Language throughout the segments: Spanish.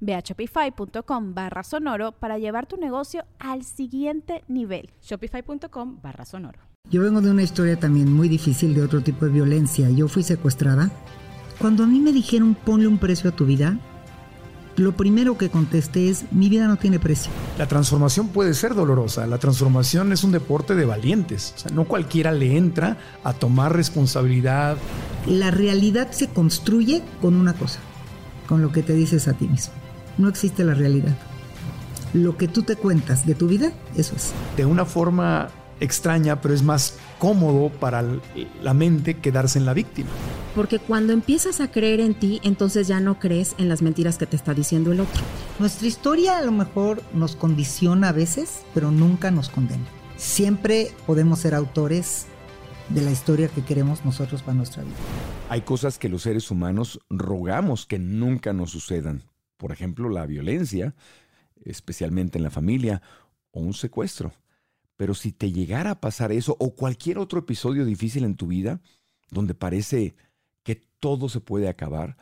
Ve a shopify.com barra sonoro para llevar tu negocio al siguiente nivel. Shopify.com barra sonoro. Yo vengo de una historia también muy difícil de otro tipo de violencia. Yo fui secuestrada. Cuando a mí me dijeron ponle un precio a tu vida, lo primero que contesté es, mi vida no tiene precio. La transformación puede ser dolorosa, la transformación es un deporte de valientes, o sea, no cualquiera le entra a tomar responsabilidad. La realidad se construye con una cosa, con lo que te dices a ti mismo. No existe la realidad. Lo que tú te cuentas de tu vida, eso es. De una forma extraña, pero es más cómodo para la mente quedarse en la víctima. Porque cuando empiezas a creer en ti, entonces ya no crees en las mentiras que te está diciendo el otro. Nuestra historia a lo mejor nos condiciona a veces, pero nunca nos condena. Siempre podemos ser autores de la historia que queremos nosotros para nuestra vida. Hay cosas que los seres humanos rogamos que nunca nos sucedan. Por ejemplo, la violencia, especialmente en la familia, o un secuestro. Pero si te llegara a pasar eso o cualquier otro episodio difícil en tu vida, donde parece que todo se puede acabar,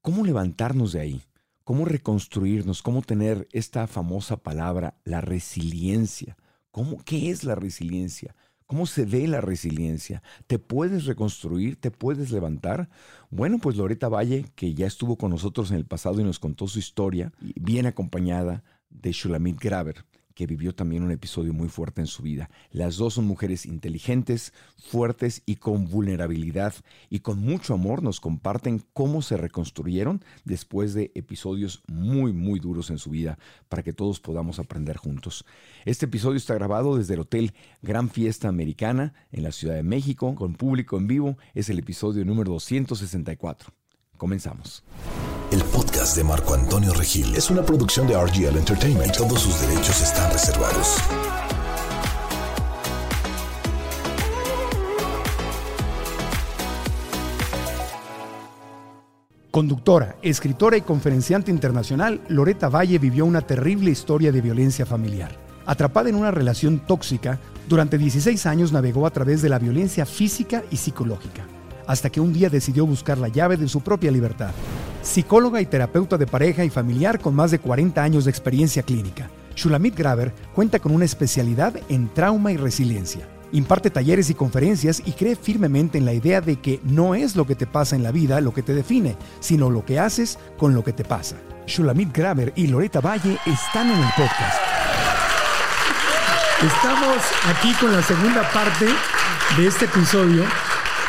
¿cómo levantarnos de ahí? ¿Cómo reconstruirnos? ¿Cómo tener esta famosa palabra, la resiliencia? ¿Cómo, ¿Qué es la resiliencia? ¿Cómo se ve la resiliencia? ¿Te puedes reconstruir? ¿Te puedes levantar? Bueno, pues Loreta Valle, que ya estuvo con nosotros en el pasado y nos contó su historia, bien acompañada de Shulamit Graver, que vivió también un episodio muy fuerte en su vida. Las dos son mujeres inteligentes, fuertes y con vulnerabilidad y con mucho amor nos comparten cómo se reconstruyeron después de episodios muy, muy duros en su vida para que todos podamos aprender juntos. Este episodio está grabado desde el Hotel Gran Fiesta Americana en la Ciudad de México con público en vivo. Es el episodio número 264. Comenzamos. El podcast de Marco Antonio Regil es una producción de RGL Entertainment todos sus derechos están reservados. Conductora, escritora y conferenciante internacional, Loreta Valle vivió una terrible historia de violencia familiar. Atrapada en una relación tóxica, durante 16 años navegó a través de la violencia física y psicológica hasta que un día decidió buscar la llave de su propia libertad. Psicóloga y terapeuta de pareja y familiar con más de 40 años de experiencia clínica, Shulamit Graver cuenta con una especialidad en trauma y resiliencia. Imparte talleres y conferencias y cree firmemente en la idea de que no es lo que te pasa en la vida lo que te define, sino lo que haces con lo que te pasa. Shulamit Graver y Loreta Valle están en el podcast. Estamos aquí con la segunda parte de este episodio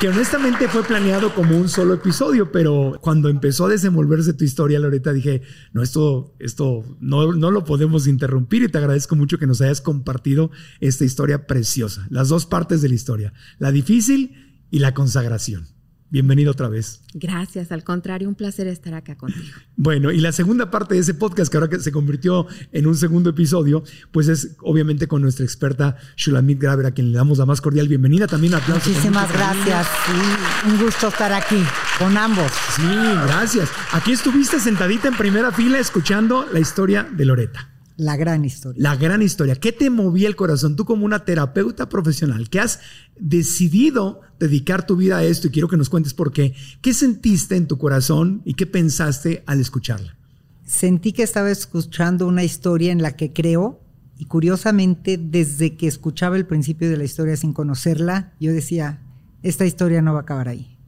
que honestamente fue planeado como un solo episodio, pero cuando empezó a desenvolverse tu historia, Loreta, dije, no, esto, esto no, no lo podemos interrumpir y te agradezco mucho que nos hayas compartido esta historia preciosa, las dos partes de la historia, la difícil y la consagración. Bienvenido otra vez. Gracias, al contrario, un placer estar acá contigo. Bueno, y la segunda parte de ese podcast, que ahora que se convirtió en un segundo episodio, pues es obviamente con nuestra experta Shulamit Graver, a quien le damos la más cordial bienvenida. También aplausos. Muchísimas gracias. Sí, un gusto estar aquí con ambos. Sí, gracias. Aquí estuviste sentadita en primera fila escuchando la historia de Loreta. La gran historia. La gran historia. ¿Qué te movía el corazón? Tú como una terapeuta profesional que has decidido dedicar tu vida a esto y quiero que nos cuentes por qué. ¿Qué sentiste en tu corazón y qué pensaste al escucharla? Sentí que estaba escuchando una historia en la que creo y curiosamente desde que escuchaba el principio de la historia sin conocerla, yo decía, esta historia no va a acabar ahí.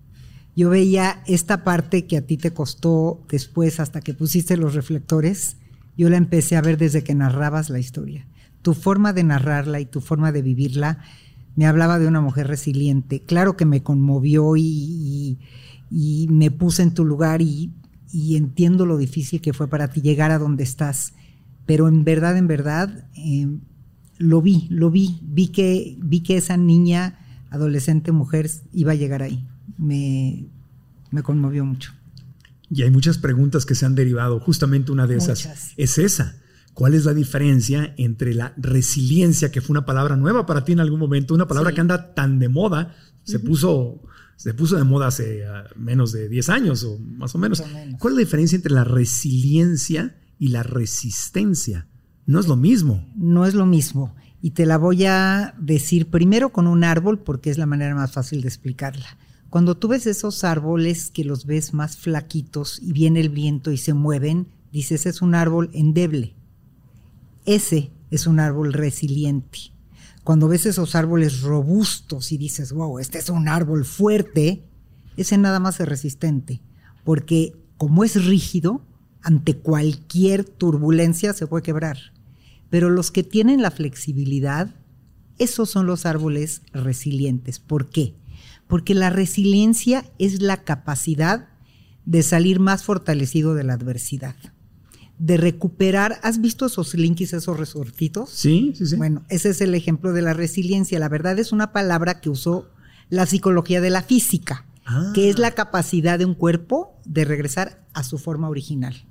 Yo veía esta parte que a ti te costó después hasta que pusiste los reflectores yo la empecé a ver desde que narrabas la historia. Tu forma de narrarla y tu forma de vivirla me hablaba de una mujer resiliente. Claro que me conmovió y, me puse en tu lugar y, entiendo lo difícil que fue para ti llegar a donde estás. Pero en verdad, en verdad, em, lo vi, lo vi. Vi que, vi que esa niña, adolescente, mujer, iba a llegar ahí. Me, me conmovió mucho. Y hay muchas preguntas que se han derivado. Justamente una de esas es esa. ¿Cuál es la diferencia entre la resiliencia, que fue una palabra nueva para ti en algún momento, una palabra que anda tan de moda, se puso se puso de moda hace ah, menos de 10 años o más o menos. ¿Cuál es la diferencia entre la resiliencia y la resistencia? No es lo mismo. No es lo mismo. Y te la voy a decir primero con un árbol porque es la manera más fácil de explicarla. Cuando tú ves esos árboles que los ves más flaquitos y viene el viento y se mueven, dices es un árbol endeble. Ese es un árbol resiliente. Cuando ves esos árboles robustos y dices, wow, este es un árbol fuerte, ese nada más es resistente, porque como es rígido, ante cualquier turbulencia se puede quebrar. Pero los que tienen la flexibilidad, esos son los árboles resilientes. ¿Por qué? Porque la resiliencia es la capacidad de salir más fortalecido de la adversidad de recuperar. ¿Has visto esos linkies, esos resortitos? Sí, sí, sí. Bueno, ese es el ejemplo de la resiliencia. La verdad es una palabra que usó la psicología de la física, que es la ah. capacidad de un cuerpo de regresar a su forma original.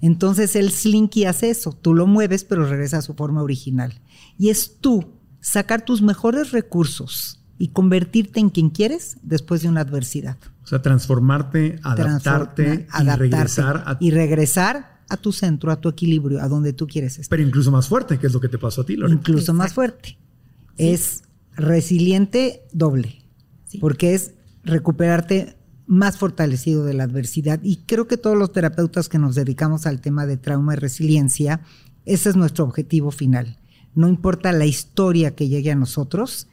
Entonces el slinky hace eso, tú lo mueves pero regresa a su forma original. Y es tú sacar tus mejores recursos y convertirte en quien quieres después de una adversidad. O sea, transformarte, adaptarte, y regresar a... y regresar a tu centro, a tu equilibrio, a donde tú quieres estar. Pero incluso más fuerte, que es lo que te pasó a ti, Lorena. Incluso más fuerte. Es resiliente doble, porque es recuperarte más fortalecido de la adversidad. Y creo que todos los terapeutas que nos dedicamos al tema de trauma y resiliencia, ese es nuestro objetivo final. No importa la historia que llegue a nosotros,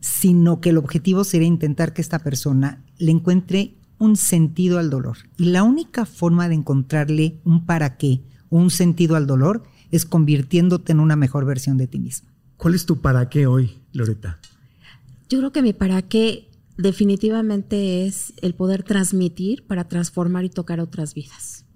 sino que el objetivo sería intentar que esta persona le encuentre un sentido al dolor. Y la única forma de encontrarle un para qué o un sentido al dolor es convirtiéndote en una mejor versión de ti mismo. ¿Cuál es tu para qué hoy, Loreta? Yo creo que mi para qué definitivamente es el poder transmitir para transformar y tocar otras vidas.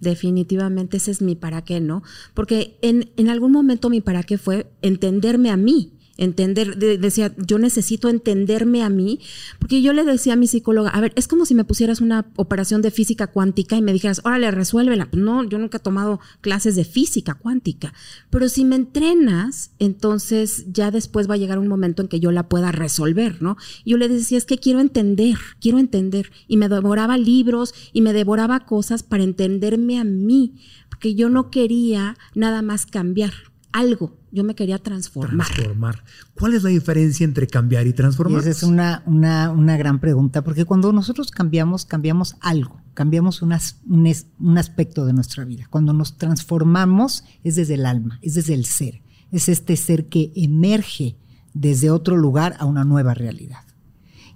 Definitivamente ese es mi para qué, ¿no? Porque en, en algún momento mi para qué fue entenderme a mí entender, decía, yo necesito entenderme a mí, porque yo le decía a mi psicóloga, a ver, es como si me pusieras una operación de física cuántica y me dijeras, órale, resuélvela. Pues no, yo nunca he tomado clases de física cuántica, pero si me entrenas, entonces ya después va a llegar un momento en que yo la pueda resolver, ¿no? yo le decía, es que quiero entender, quiero entender, y me devoraba libros y me devoraba cosas para entenderme a mí, porque yo no quería nada más cambiar algo, yo me quería transformar. Transformar. ¿Cuál es la diferencia entre cambiar y transformar? esa es una, una, gran pregunta, porque cuando nosotros cambiamos, cambiamos algo, cambiamos un, un aspecto de nuestra vida. Cuando nos transformamos es desde el alma, es desde el ser, es este ser que emerge desde otro lugar a una nueva realidad.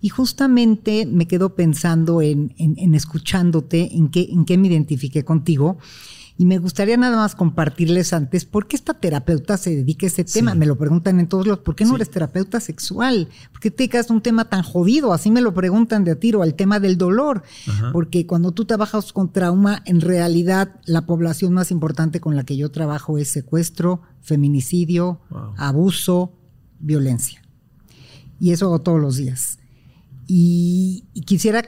Y justamente me quedo pensando en, en, escuchándote, en qué, en qué me identifiqué contigo. Y me gustaría nada más compartirles antes por qué esta terapeuta se dedica a ese tema. Me lo preguntan en todos los, ¿por qué no eres terapeuta sexual? ¿Por qué te quedas un tema tan jodido? Así me lo preguntan de a tiro, al tema del dolor. Porque cuando tú trabajas con trauma, en realidad la población más importante con la que yo trabajo es secuestro, feminicidio, abuso, violencia. Y eso hago todos los días. Y, quisiera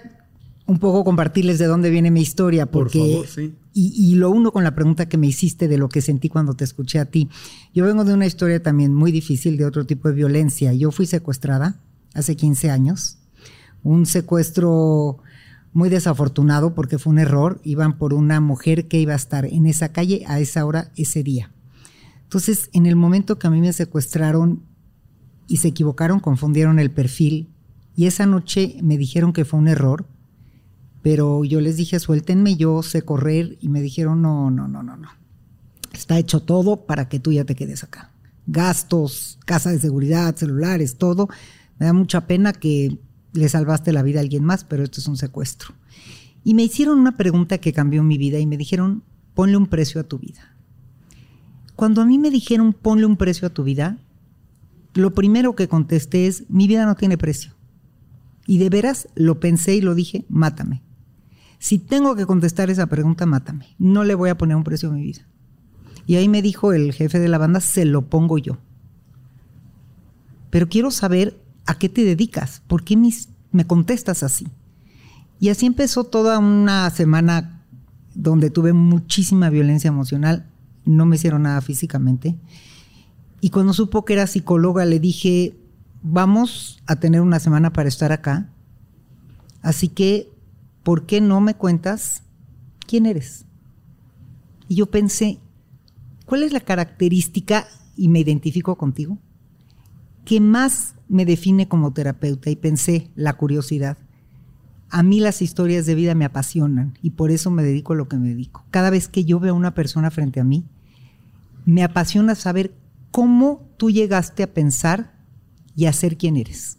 un poco compartirles de dónde viene mi historia, porque Por favor, sí. Y, lo uno con la pregunta que me hiciste de lo que sentí cuando te escuché a ti. Yo vengo de una historia también muy difícil de otro tipo de violencia. Yo fui secuestrada hace 15 años. Un secuestro muy desafortunado porque fue un error. Iban por una mujer que iba a estar en esa calle a esa hora, ese día. Entonces, en el momento que a mí me secuestraron y se equivocaron, confundieron el perfil y esa noche me dijeron que fue un error pero yo les dije, suéltenme, yo sé correr y me dijeron, no, no, no, no, no. Está hecho todo para que tú ya te quedes acá. Gastos, casa de seguridad, celulares, todo. Me da mucha pena que le salvaste la vida a alguien más, pero esto es un secuestro. Y me hicieron una pregunta que cambió mi vida y me dijeron, ponle un precio a tu vida. Cuando a mí me dijeron, ponle un precio a tu vida, lo primero que contesté es, mi vida no tiene precio. Y de veras lo pensé y lo dije, mátame. Si tengo que contestar esa pregunta, mátame. No le voy a poner un precio a mi vida. Y ahí me dijo el jefe de la banda, se lo pongo yo. Pero quiero saber a qué te dedicas, por qué me contestas así. Y así empezó toda una semana donde tuve muchísima violencia emocional, no me hicieron nada físicamente. Y cuando supo que era psicóloga, le dije, vamos a tener una semana para estar acá. Así que, ¿por qué no me cuentas quién eres? Y yo pensé, ¿cuál es la característica, y me identifico contigo, que más me define como terapeuta? Y pensé, la curiosidad. A mí las historias de vida me apasionan y por eso me dedico a lo que me dedico. Cada vez que yo veo a una persona frente a mí, me apasiona saber cómo tú llegaste a pensar y a ser quien eres.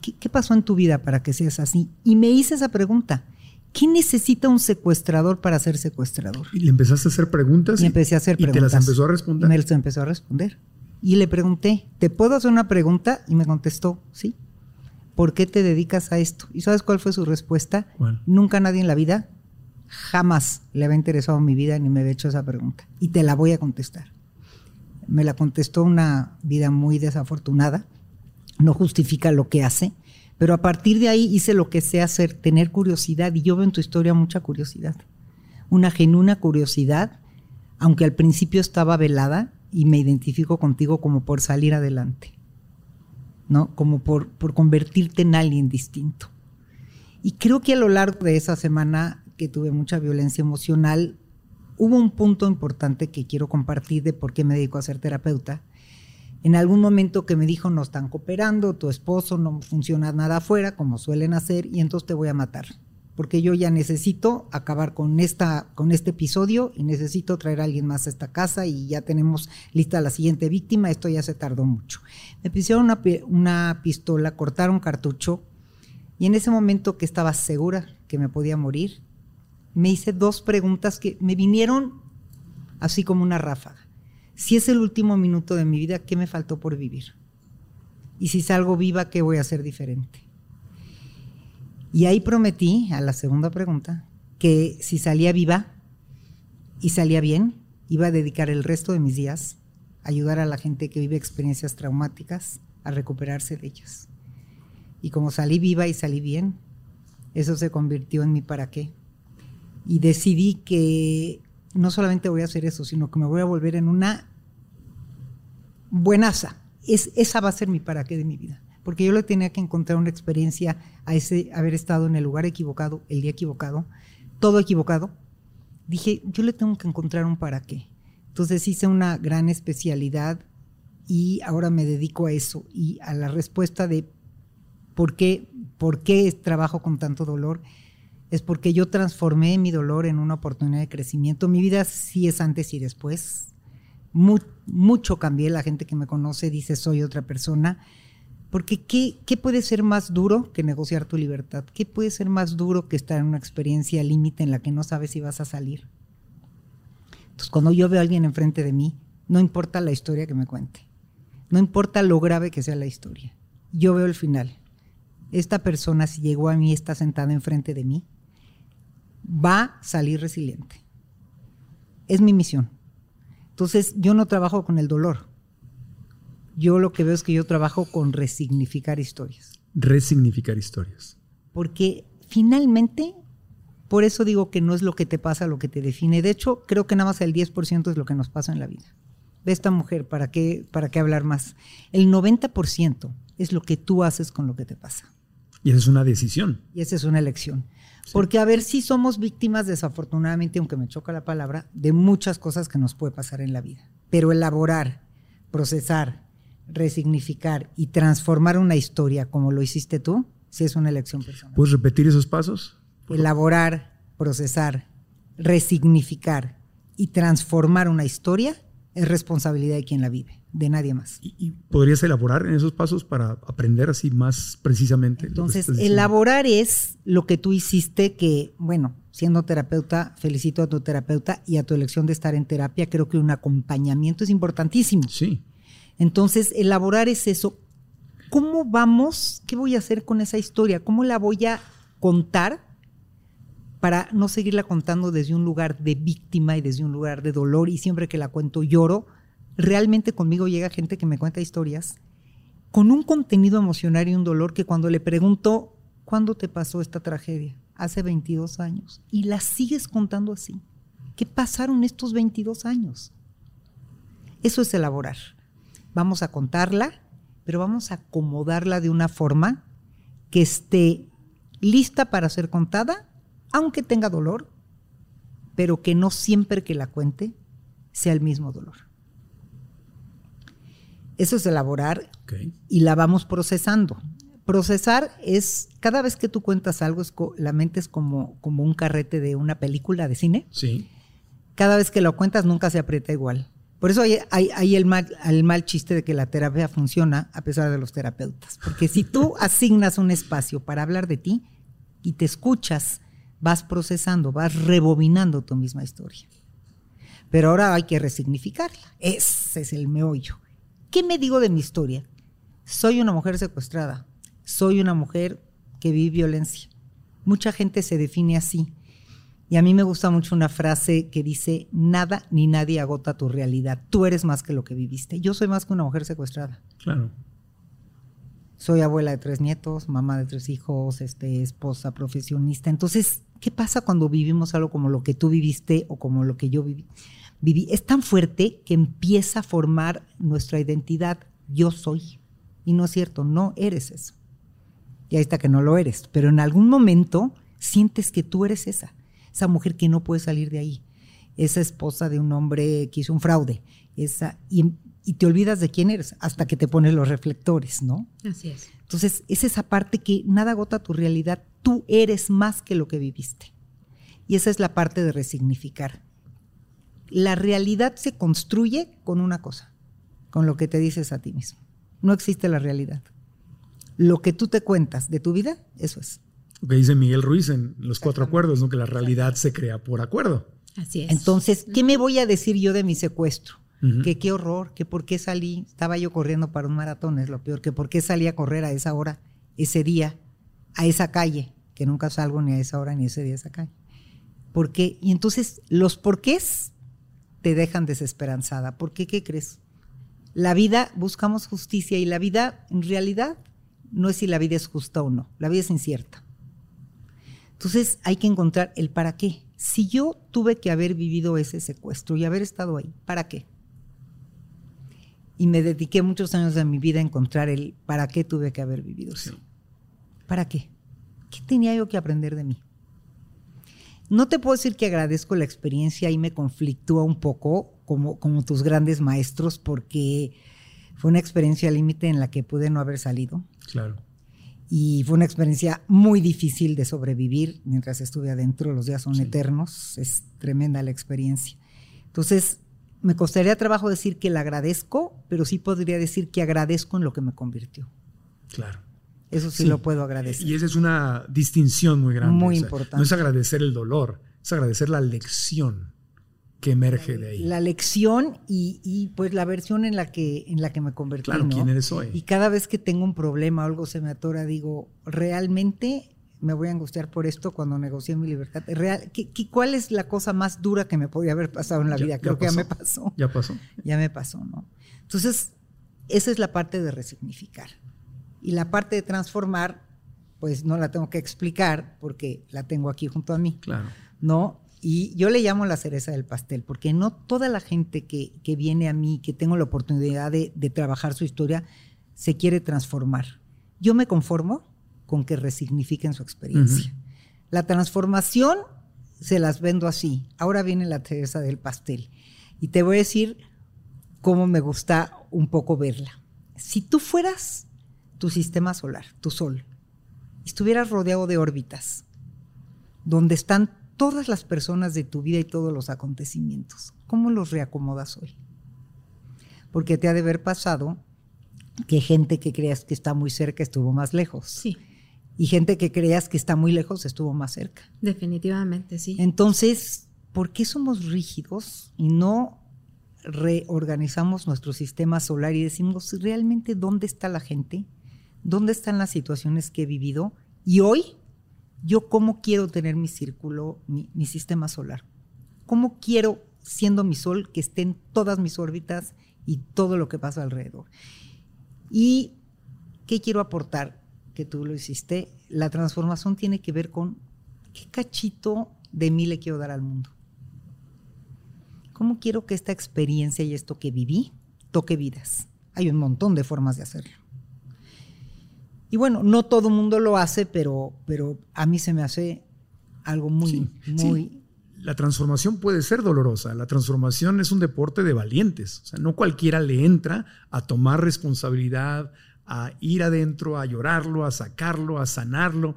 ¿Qué, pasó en tu vida para que seas así? Y me hice esa pregunta. ¿Qué necesita un secuestrador para ser secuestrador? Y le empezaste a hacer preguntas. Y empecé a hacer preguntas. Y te las empezó a responder. Me las empezó a responder. Y le pregunté, ¿te puedo hacer una pregunta? Y me contestó, sí. ¿Por qué te dedicas a esto? ¿Y sabes cuál fue su respuesta? Nunca nadie en la vida, jamás le había interesado mi vida ni me había hecho esa pregunta. Y te la voy a contestar me la contestó una vida muy desafortunada, no justifica lo que hace, pero a partir de ahí hice lo que sé hacer, tener curiosidad, y yo veo en tu historia mucha curiosidad, una genuina curiosidad, aunque al principio estaba velada, y me identifico contigo como por salir adelante, ¿no? Como por, por convertirte en alguien distinto. Y creo que a lo largo de esa semana que tuve mucha violencia emocional, hubo un punto importante que quiero compartir de por qué me dedico a ser terapeuta. En algún momento que me dijo, no están cooperando, tu esposo no funciona nada afuera, como suelen hacer, y entonces te voy a matar. Porque yo ya necesito acabar con, esta, con este episodio y necesito traer a alguien más a esta casa y ya tenemos lista la siguiente víctima. Esto ya se tardó mucho. Me pusieron una, una pistola, cortaron cartucho y en ese momento que estaba segura que me podía morir, me hice dos preguntas que me vinieron así como una ráfaga. Si es el último minuto de mi vida, ¿qué me faltó por vivir? Y si salgo viva, ¿qué voy a hacer diferente? Y ahí prometí, a la segunda pregunta, que si salía viva y salía bien, iba a dedicar el resto de mis días a ayudar a la gente que vive experiencias traumáticas a recuperarse de ellas. Y como salí viva y salí bien, eso se convirtió en mi para qué y decidí que no solamente voy a hacer eso, sino que me voy a volver en una buenaza. Es, esa va a ser mi para qué de mi vida. Porque yo le tenía que encontrar una experiencia a ese haber estado en el lugar equivocado, el día equivocado, todo equivocado. Dije, yo le tengo que encontrar un para qué. Entonces hice una gran especialidad y ahora me dedico a eso y a la respuesta de por qué, por qué trabajo con tanto dolor es porque yo transformé mi dolor en una oportunidad de crecimiento. Mi vida sí es antes y después. mucho cambié. La gente que me conoce dice soy otra persona. Porque ¿qué, ¿qué, puede ser más duro que negociar tu libertad? ¿Qué puede ser más duro que estar en una experiencia límite en la que no sabes si vas a salir? Entonces, cuando yo veo a alguien enfrente de mí, no importa la historia que me cuente, no importa lo grave que sea la historia, yo veo el final. Esta persona, si llegó a mí, está sentada enfrente de mí, va a salir resiliente. Es mi misión. Entonces, yo no trabajo con el dolor. Yo lo que veo es que yo trabajo con resignificar historias. Resignificar historias. Porque finalmente, por eso digo que no es lo que te pasa lo que te define. De hecho, creo que nada más el 10% es lo que nos pasa en la vida. Ve esta mujer, ¿para qué, ¿para qué hablar más? El 90% es lo que tú haces con lo que te pasa. Y esa es una decisión. Y esa es una elección. Porque a ver si somos víctimas, desafortunadamente, aunque me choca la palabra, de muchas cosas que nos puede pasar en la vida. Pero elaborar, procesar, resignificar y transformar una historia como lo hiciste tú, sí es una elección personal. ¿Puedes repetir esos pasos? Elaborar, procesar, resignificar y transformar una historia es responsabilidad de quien la vive de nadie más. ¿Y, podrías elaborar en esos pasos para aprender así más precisamente? Entonces, elaborar es lo que tú hiciste que, bueno, siendo terapeuta, felicito a tu terapeuta y a tu elección de estar en terapia, creo que un acompañamiento es importantísimo. Sí. Entonces, elaborar es eso. ¿Cómo vamos? ¿Qué voy a hacer con esa historia? ¿Cómo la voy a contar para no seguirla contando desde un lugar de víctima y desde un lugar de dolor y siempre que la cuento lloro? Realmente conmigo llega gente que me cuenta historias con un contenido emocional y un dolor que cuando le pregunto, ¿cuándo te pasó esta tragedia? Hace 22 años. Y la sigues contando así. ¿Qué pasaron estos 22 años? Eso es elaborar. Vamos a contarla, pero vamos a acomodarla de una forma que esté lista para ser contada, aunque tenga dolor, pero que no siempre que la cuente sea el mismo dolor. Eso es elaborar y la vamos procesando. Procesar es, cada vez que tú cuentas algo, la mente es como, como un carrete de una película de cine. Sí. Cada vez que lo cuentas nunca se aprieta igual. Por eso hay, el, mal, el mal chiste de que la terapia funciona a pesar de los terapeutas. Porque si tú asignas un espacio para hablar de ti y te escuchas, vas procesando, vas rebobinando tu misma historia. Pero ahora hay que resignificarla. Ese es el meollo. ¿Qué me digo de mi historia? Soy una mujer secuestrada, soy una mujer que vive violencia. Mucha gente se define así. Y a mí me gusta mucho una frase que dice, nada ni nadie agota tu realidad. Tú eres más que lo que viviste. Yo soy más que una mujer secuestrada. Claro. Soy abuela de tres nietos, mamá de tres hijos, este, esposa, profesionista. Entonces, ¿qué pasa cuando vivimos algo como lo que tú viviste o como lo que yo viví? Es tan fuerte que empieza a formar nuestra identidad. Yo soy. Y no es cierto, no eres eso. Y ahí está que no lo eres. Pero en algún momento sientes que tú eres esa. Esa mujer que no puede salir de ahí. Esa esposa de un hombre que hizo un fraude. Esa, y, y te olvidas de quién eres hasta que te pones los reflectores, ¿no? Así es. Entonces, es esa parte que nada agota tu realidad. Tú eres más que lo que viviste. Y esa es la parte de resignificar la realidad se construye con una cosa, con lo que te dices a ti mismo. No existe la realidad. Lo que tú te cuentas de tu vida, eso es. Lo que dice Miguel Ruiz en Los Cuatro Acuerdos, ¿no? que la realidad se crea por acuerdo. Así es. Entonces, ¿qué me voy a decir yo de mi secuestro? Que qué horror, que por qué salí, estaba yo corriendo para un maratón, es lo peor, que por qué salí a correr a esa hora, ese día, a esa calle, que nunca salgo ni a esa hora ni ese día a esa calle. ¿Por qué? Y entonces, los porqués te dejan desesperanzada. ¿Por qué? ¿Qué crees? La vida, buscamos justicia y la vida, en realidad, no es si la vida es justa o no. La vida es incierta. Entonces hay que encontrar el para qué. Si yo tuve que haber vivido ese secuestro y haber estado ahí, ¿para qué? Y me dediqué muchos años de mi vida a encontrar el para qué tuve que haber vivido eso. ¿Para qué? ¿Qué tenía yo que aprender de mí? No te puedo decir que agradezco la experiencia y me conflictúa un poco como, como tus grandes maestros porque fue una experiencia límite en la que pude no haber salido. Claro. Y fue una experiencia muy difícil de sobrevivir mientras estuve adentro. Los días son eternos. Es tremenda la experiencia. Entonces, me costaría trabajo decir que la agradezco, pero sí podría decir que agradezco en lo que me convirtió. Claro. Eso sí, lo puedo agradecer. Y esa es una distinción muy grande. Muy importante. No es agradecer el dolor, es agradecer la lección que emerge de ahí. La lección y, pues la versión en la que, en la que me convertí. Claro, ¿quién eres hoy? Y cada vez que tengo un problema o algo se me atora, digo, realmente me voy a angustiar por esto cuando negocié mi libertad. Real, ¿qué, cuál es la cosa más dura que me podía haber pasado en la vida? Creo que ya me pasó. Ya pasó. Ya me pasó, ¿no? Entonces, esa es la parte de resignificar. Y la parte de transformar, pues no la tengo que explicar porque la tengo aquí junto a mí. Claro. ¿No? Y yo le llamo la cereza del pastel, porque no toda la gente que, viene a mí, que tengo la oportunidad de, trabajar su historia, se quiere transformar. Yo me conformo con que resignifiquen su experiencia. La transformación se las vendo así. Ahora viene la cereza del pastel. Y te voy a decir cómo me gusta un poco verla. Si tú fueras tu sistema solar, tu Sol, estuvieras rodeado de órbitas, donde están todas las personas de tu vida y todos los acontecimientos, ¿cómo los reacomodas hoy? Porque te ha de haber pasado que gente que creas que está muy cerca estuvo más lejos. Sí. Y gente que creas que está muy lejos estuvo más cerca. Definitivamente, sí. Entonces, ¿por qué somos rígidos y no reorganizamos nuestro sistema solar y decimos realmente dónde está la gente, dónde están las situaciones que he vivido y hoy yo cómo quiero tener mi círculo, mi, sistema solar. ¿Cómo quiero, siendo mi sol, que estén todas mis órbitas y todo lo que pasa alrededor? ¿Y qué quiero aportar? Que tú lo hiciste. La transformación tiene que ver con qué cachito de mí le quiero dar al mundo. ¿Cómo quiero que esta experiencia y esto que viví toque vidas? Hay un montón de formas de hacerlo. Y bueno, no todo el mundo lo hace, pero, pero a mí se me hace algo muy, muy... Sí. La transformación puede ser dolorosa. La transformación es un deporte de valientes. O sea, no cualquiera le entra a tomar responsabilidad, a ir adentro, a llorarlo, a sacarlo, a sanarlo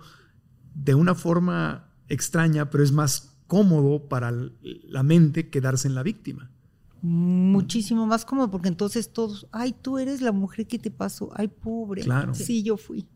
de una forma extraña, pero es más cómodo para la mente quedarse en la víctima. Muchísimo más cómodo, porque entonces todos, ay, tú eres la mujer que te pasó, ay, pobre. Claro. Sí, yo fui.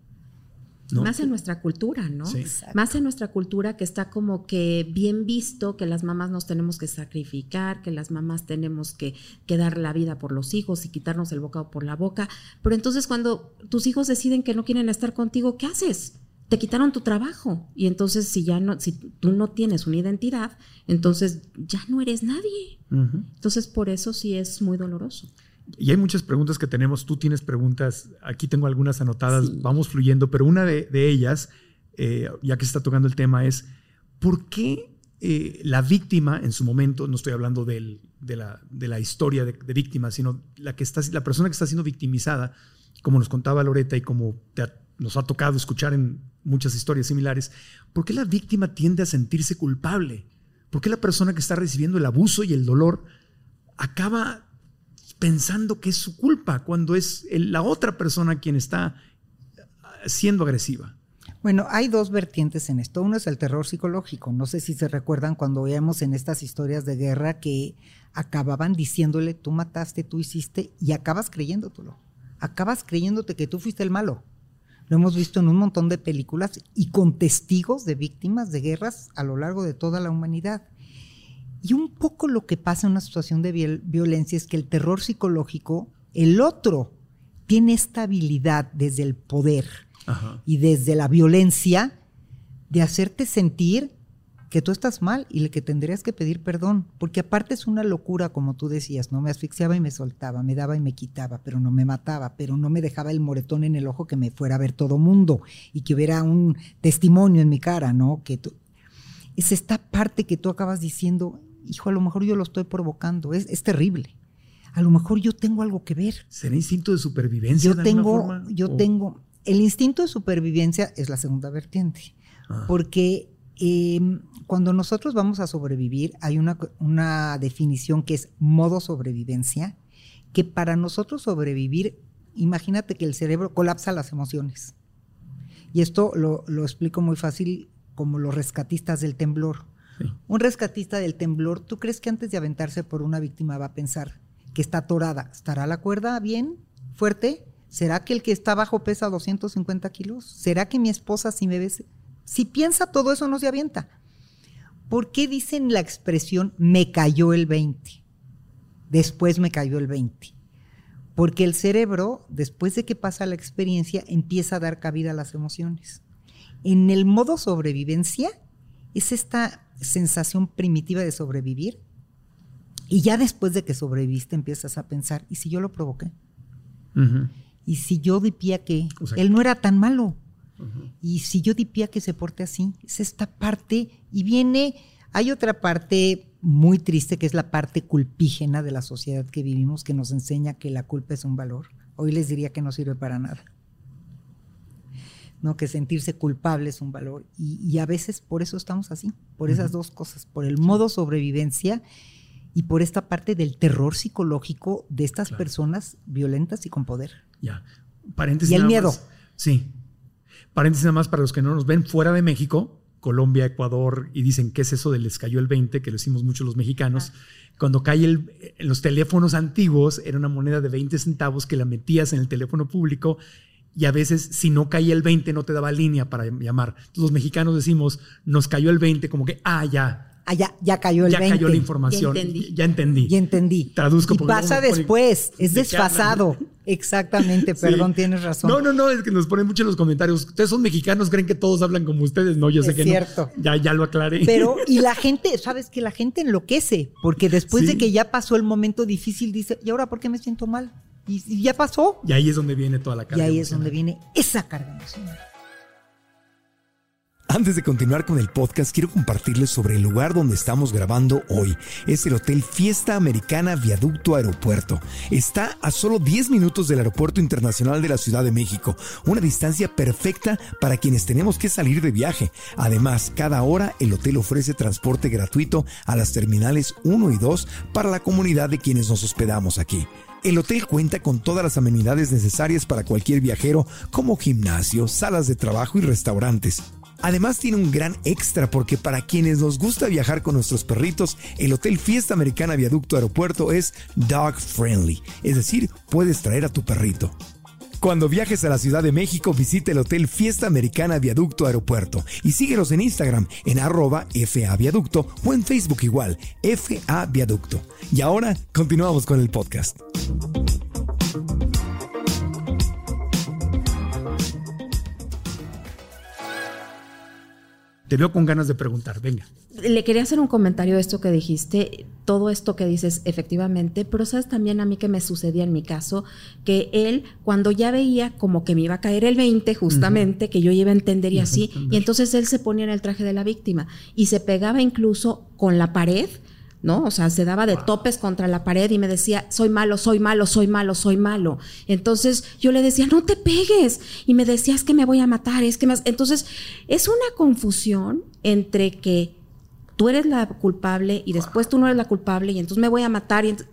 Más en nuestra cultura, ¿no? Sí. Más en nuestra cultura que está como que bien visto que las mamás nos tenemos que sacrificar, que las mamás tenemos que, que, dar la vida por los hijos y quitarnos el bocado por la boca. Pero entonces cuando tus hijos deciden que no quieren estar contigo, ¿qué haces? Te quitaron tu trabajo y entonces si ya no, si tú no tienes una identidad, entonces ya no eres nadie. Entonces por eso sí es muy doloroso. Y hay muchas preguntas que tenemos. Tú tienes preguntas, aquí tengo algunas anotadas, vamos fluyendo, pero una de, ellas, eh, ya que se está tocando el tema, es ¿por qué eh, la víctima en su momento, no estoy hablando de, la, de, la, historia de, víctima, sino la, que está, la persona que está siendo victimizada, como nos contaba Loreta y como nos ha tocado escuchar en muchas historias similares, ¿por qué la víctima tiende a sentirse culpable? ¿Por qué la persona que está recibiendo el abuso y el dolor acaba pensando que es su culpa cuando es la otra persona quien está siendo agresiva? Bueno, hay dos vertientes en esto. Uno es el terror psicológico. No sé si se recuerdan cuando veíamos en estas historias de guerra que acababan diciéndole, tú mataste, tú hiciste, y acabas creyéndotelo. Acabas creyéndote que tú fuiste el malo. Lo hemos visto en un montón de películas y con testigos de víctimas de guerras a lo largo de toda la humanidad. Y un poco lo que pasa en una situación de violencia es que el terror psicológico, el otro, tiene esta habilidad desde el poder y desde la violencia de hacerte sentir que tú estás mal y que tendrías que pedir perdón, porque aparte es una locura, como tú decías, ¿no? Me asfixiaba y me soltaba, me daba y me quitaba, pero no me mataba, pero no me dejaba el moretón en el ojo que me fuera a ver todo mundo y que hubiera un testimonio en mi cara, ¿no? Que es esta parte que tú acabas diciendo, hijo, a lo mejor yo lo estoy provocando, es, es terrible. A lo mejor yo tengo algo que ver. ¿Será instinto de supervivencia? Yo tengo, yo tengo, el instinto de supervivencia es la segunda vertiente, ah. porque Em, cuando nosotros vamos a sobrevivir, hay una, una, definición que es modo sobrevivencia, que para nosotros sobrevivir, imagínate que el cerebro colapsa las emociones. Y esto lo, lo explico muy fácil como los rescatistas del temblor. Un rescatista del temblor, ¿tú crees que antes de aventarse por una víctima va a pensar que está atorada? ¿Estará la cuerda bien, fuerte? ¿Será que el que está abajo pesa 250 kilos? ¿Será que mi esposa si me ve si piensa todo eso, no se avienta. ¿Por qué dicen la expresión me cayó el 20? Después me cayó el 20. Porque el cerebro, después de que pasa la experiencia, empieza a dar cabida a las emociones. En el modo sobrevivencia es esta sensación primitiva de sobrevivir. Y ya después de que sobreviviste empiezas a pensar, ¿y si yo lo provoqué? ¿Y si yo di pie a que él no era tan malo? Y si yo di pie a que se porte así, es esta parte y viene, hay otra parte muy triste que es la parte culpígena de la sociedad que vivimos que nos enseña que la culpa es un valor. Hoy les diría que no sirve para nada. ¿no? que sentirse culpable es un valor. Y, a veces por eso estamos así, por esas dos cosas, por el modo sobrevivencia y por esta parte del terror psicológico de estas personas violentas y con poder. Ya, paréntesis. Y el miedo. Sí, Paréntesis nada más para los que no nos ven fuera de México, Colombia, Ecuador, y dicen, ¿qué es eso de les cayó el 20? Que lo hicimos muchos los mexicanos. Cuando cae el, en los teléfonos antiguos, era una moneda de 20 centavos que la metías en el teléfono público y a veces si no caía el 20 no te daba línea para llamar. Entonces los mexicanos decimos, nos cayó el 20, como que, ah, ya, Ah, ya, ya cayó el ya 20. cayó la información. Ya entendí. Ya entendí. Ya entendí. Traduzco Y pasa luego después, es desfasado. Exactamente, Sí. perdón, tienes razón. No, no, no, es que nos ponen mucho en los comentarios. Ustedes son mexicanos, creen que todos hablan como ustedes. No, yo sé Es que cierto. no. Ya, ya lo aclaré. Pero, y la gente, sabes que la gente enloquece, porque después Sí. de que ya pasó el momento difícil, dice, ¿y ahora por qué me siento mal? Y, y ya pasó. Y ahí es donde viene toda la Y carga. ahí es donde viene esa carga emocional. Antes de continuar con el podcast, quiero compartirles sobre el lugar donde estamos grabando hoy. Es el Hotel Fiesta Americana Viaducto Aeropuerto. Está a solo 10 minutos del Aeropuerto Internacional de la Ciudad de México, una distancia perfecta para quienes tenemos que salir de viaje. Además, cada hora el hotel ofrece transporte gratuito a las terminales 1 y 2 para la comunidad de quienes nos hospedamos aquí. El hotel cuenta con todas las amenidades necesarias para cualquier viajero, como gimnasio, salas de trabajo y restaurantes. Además tiene un gran extra porque para quienes nos gusta viajar con nuestros perritos, el Hotel Fiesta Americana Viaducto Aeropuerto es dog friendly, es decir, puedes traer a tu perrito. Cuando viajes a la Ciudad de México, visita el Hotel Fiesta Americana Viaducto Aeropuerto y síguelos en Instagram en arroba FA Viaducto o en Facebook igual, FA Viaducto. Y ahora continuamos con el podcast. Te veo con ganas de preguntar. Venga. Le quería hacer un comentario de esto que dijiste, todo esto que dices efectivamente, pero sabes también a mí que me sucedía en mi caso, que él cuando ya veía como que me iba a caer el 20 justamente, que yo iba a entender y así, entender. y entonces él se ponía en el traje de la víctima y se pegaba incluso con la pared. ¿No? O sea, se daba de topes contra la pared y me decía, soy malo, soy malo, soy malo, soy malo. Entonces yo le decía, no te pegues. Y me decía, es que me voy a matar, es que más. Entonces, es una confusión entre que tú eres la culpable y después tú no eres la culpable y entonces me voy a matar y, ent-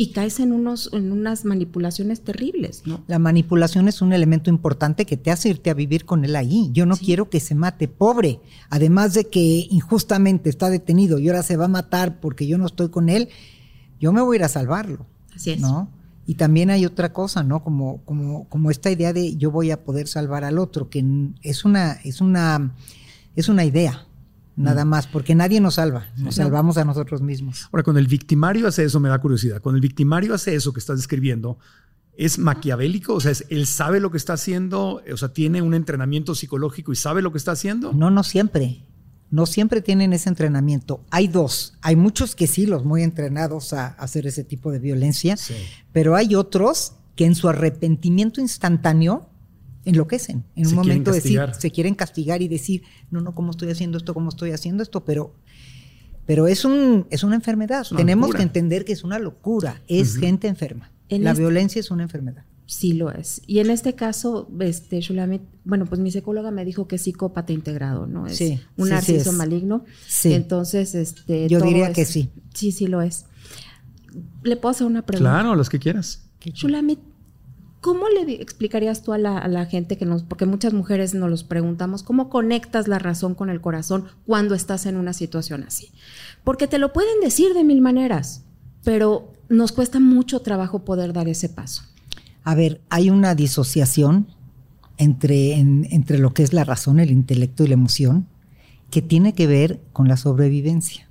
y caes en, unos, en unas manipulaciones terribles, ¿no? La manipulación es un elemento importante que te hace irte a vivir con él ahí. Yo no quiero que se mate pobre. Además de que injustamente está detenido y ahora se va a matar porque yo no estoy con él, yo me voy a ir a salvarlo. Así es. ¿no? Y también hay otra cosa, ¿no? Como, como, como esta idea de yo voy a poder salvar al otro, que es una, es una, es una idea, nada más, porque nadie nos salva, nos salvamos a nosotros mismos. Ahora, cuando el victimario hace eso, me da curiosidad. Cuando el victimario hace eso que estás describiendo, ¿es maquiavélico? O sea, ¿es- ¿él sabe lo que está haciendo? O sea, ¿tiene un entrenamiento psicológico y sabe lo que está haciendo? No, no siempre. No siempre tienen ese entrenamiento. Hay dos. Hay muchos que sí, los muy entrenados a hacer ese tipo de violencia, Sí. pero hay otros que en su arrepentimiento instantáneo enloquecen. En Se un momento decir, se quieren castigar y decir, no, no, ¿cómo estoy haciendo esto? ¿Cómo estoy haciendo esto? Pero, pero es, un, es una enfermedad. Es una Tenemos locura. que entender que es una locura. Es gente enferma. En La este- violencia es una enfermedad. Sí lo es. Y en este caso, este, Shulamit, bueno, pues mi psicóloga me dijo que es psicópata integrado, ¿no? Es Sí, un sí, sí narciso es. maligno. Sí. Entonces, este. Yo todo diría es- que sí. Sí, sí lo es. ¿Le puedo hacer una pregunta? Claro, los que quieras. Shulamit, ¿cómo le explicarías tú a la, gente que nos, porque muchas mujeres nos los preguntamos, ¿cómo conectas la razón con el corazón cuando estás en una situación así? Porque te lo pueden decir de mil maneras, pero nos cuesta mucho trabajo poder dar ese paso. A ver, hay una disociación entre, en- entre lo que es la razón, el intelecto y la emoción, que tiene que ver con la sobrevivencia,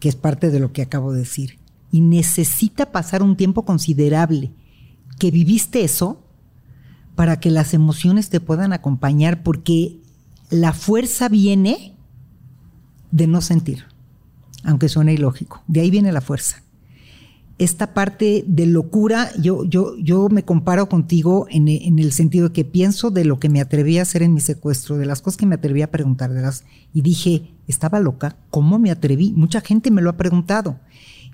que es parte de lo que acabo de decir. Y necesita pasar un tiempo considerable que viviste eso para que las emociones te puedan acompañar, porque la fuerza viene de no sentir, aunque suene ilógico. De ahí viene la fuerza esta parte de locura, yo, yo, yo me comparo contigo en, el sentido de que pienso de lo que me atreví a hacer en mi secuestro, de las cosas que me atreví a preguntar, de las, y dije, estaba loca, ¿cómo me atreví? Mucha gente me lo ha preguntado.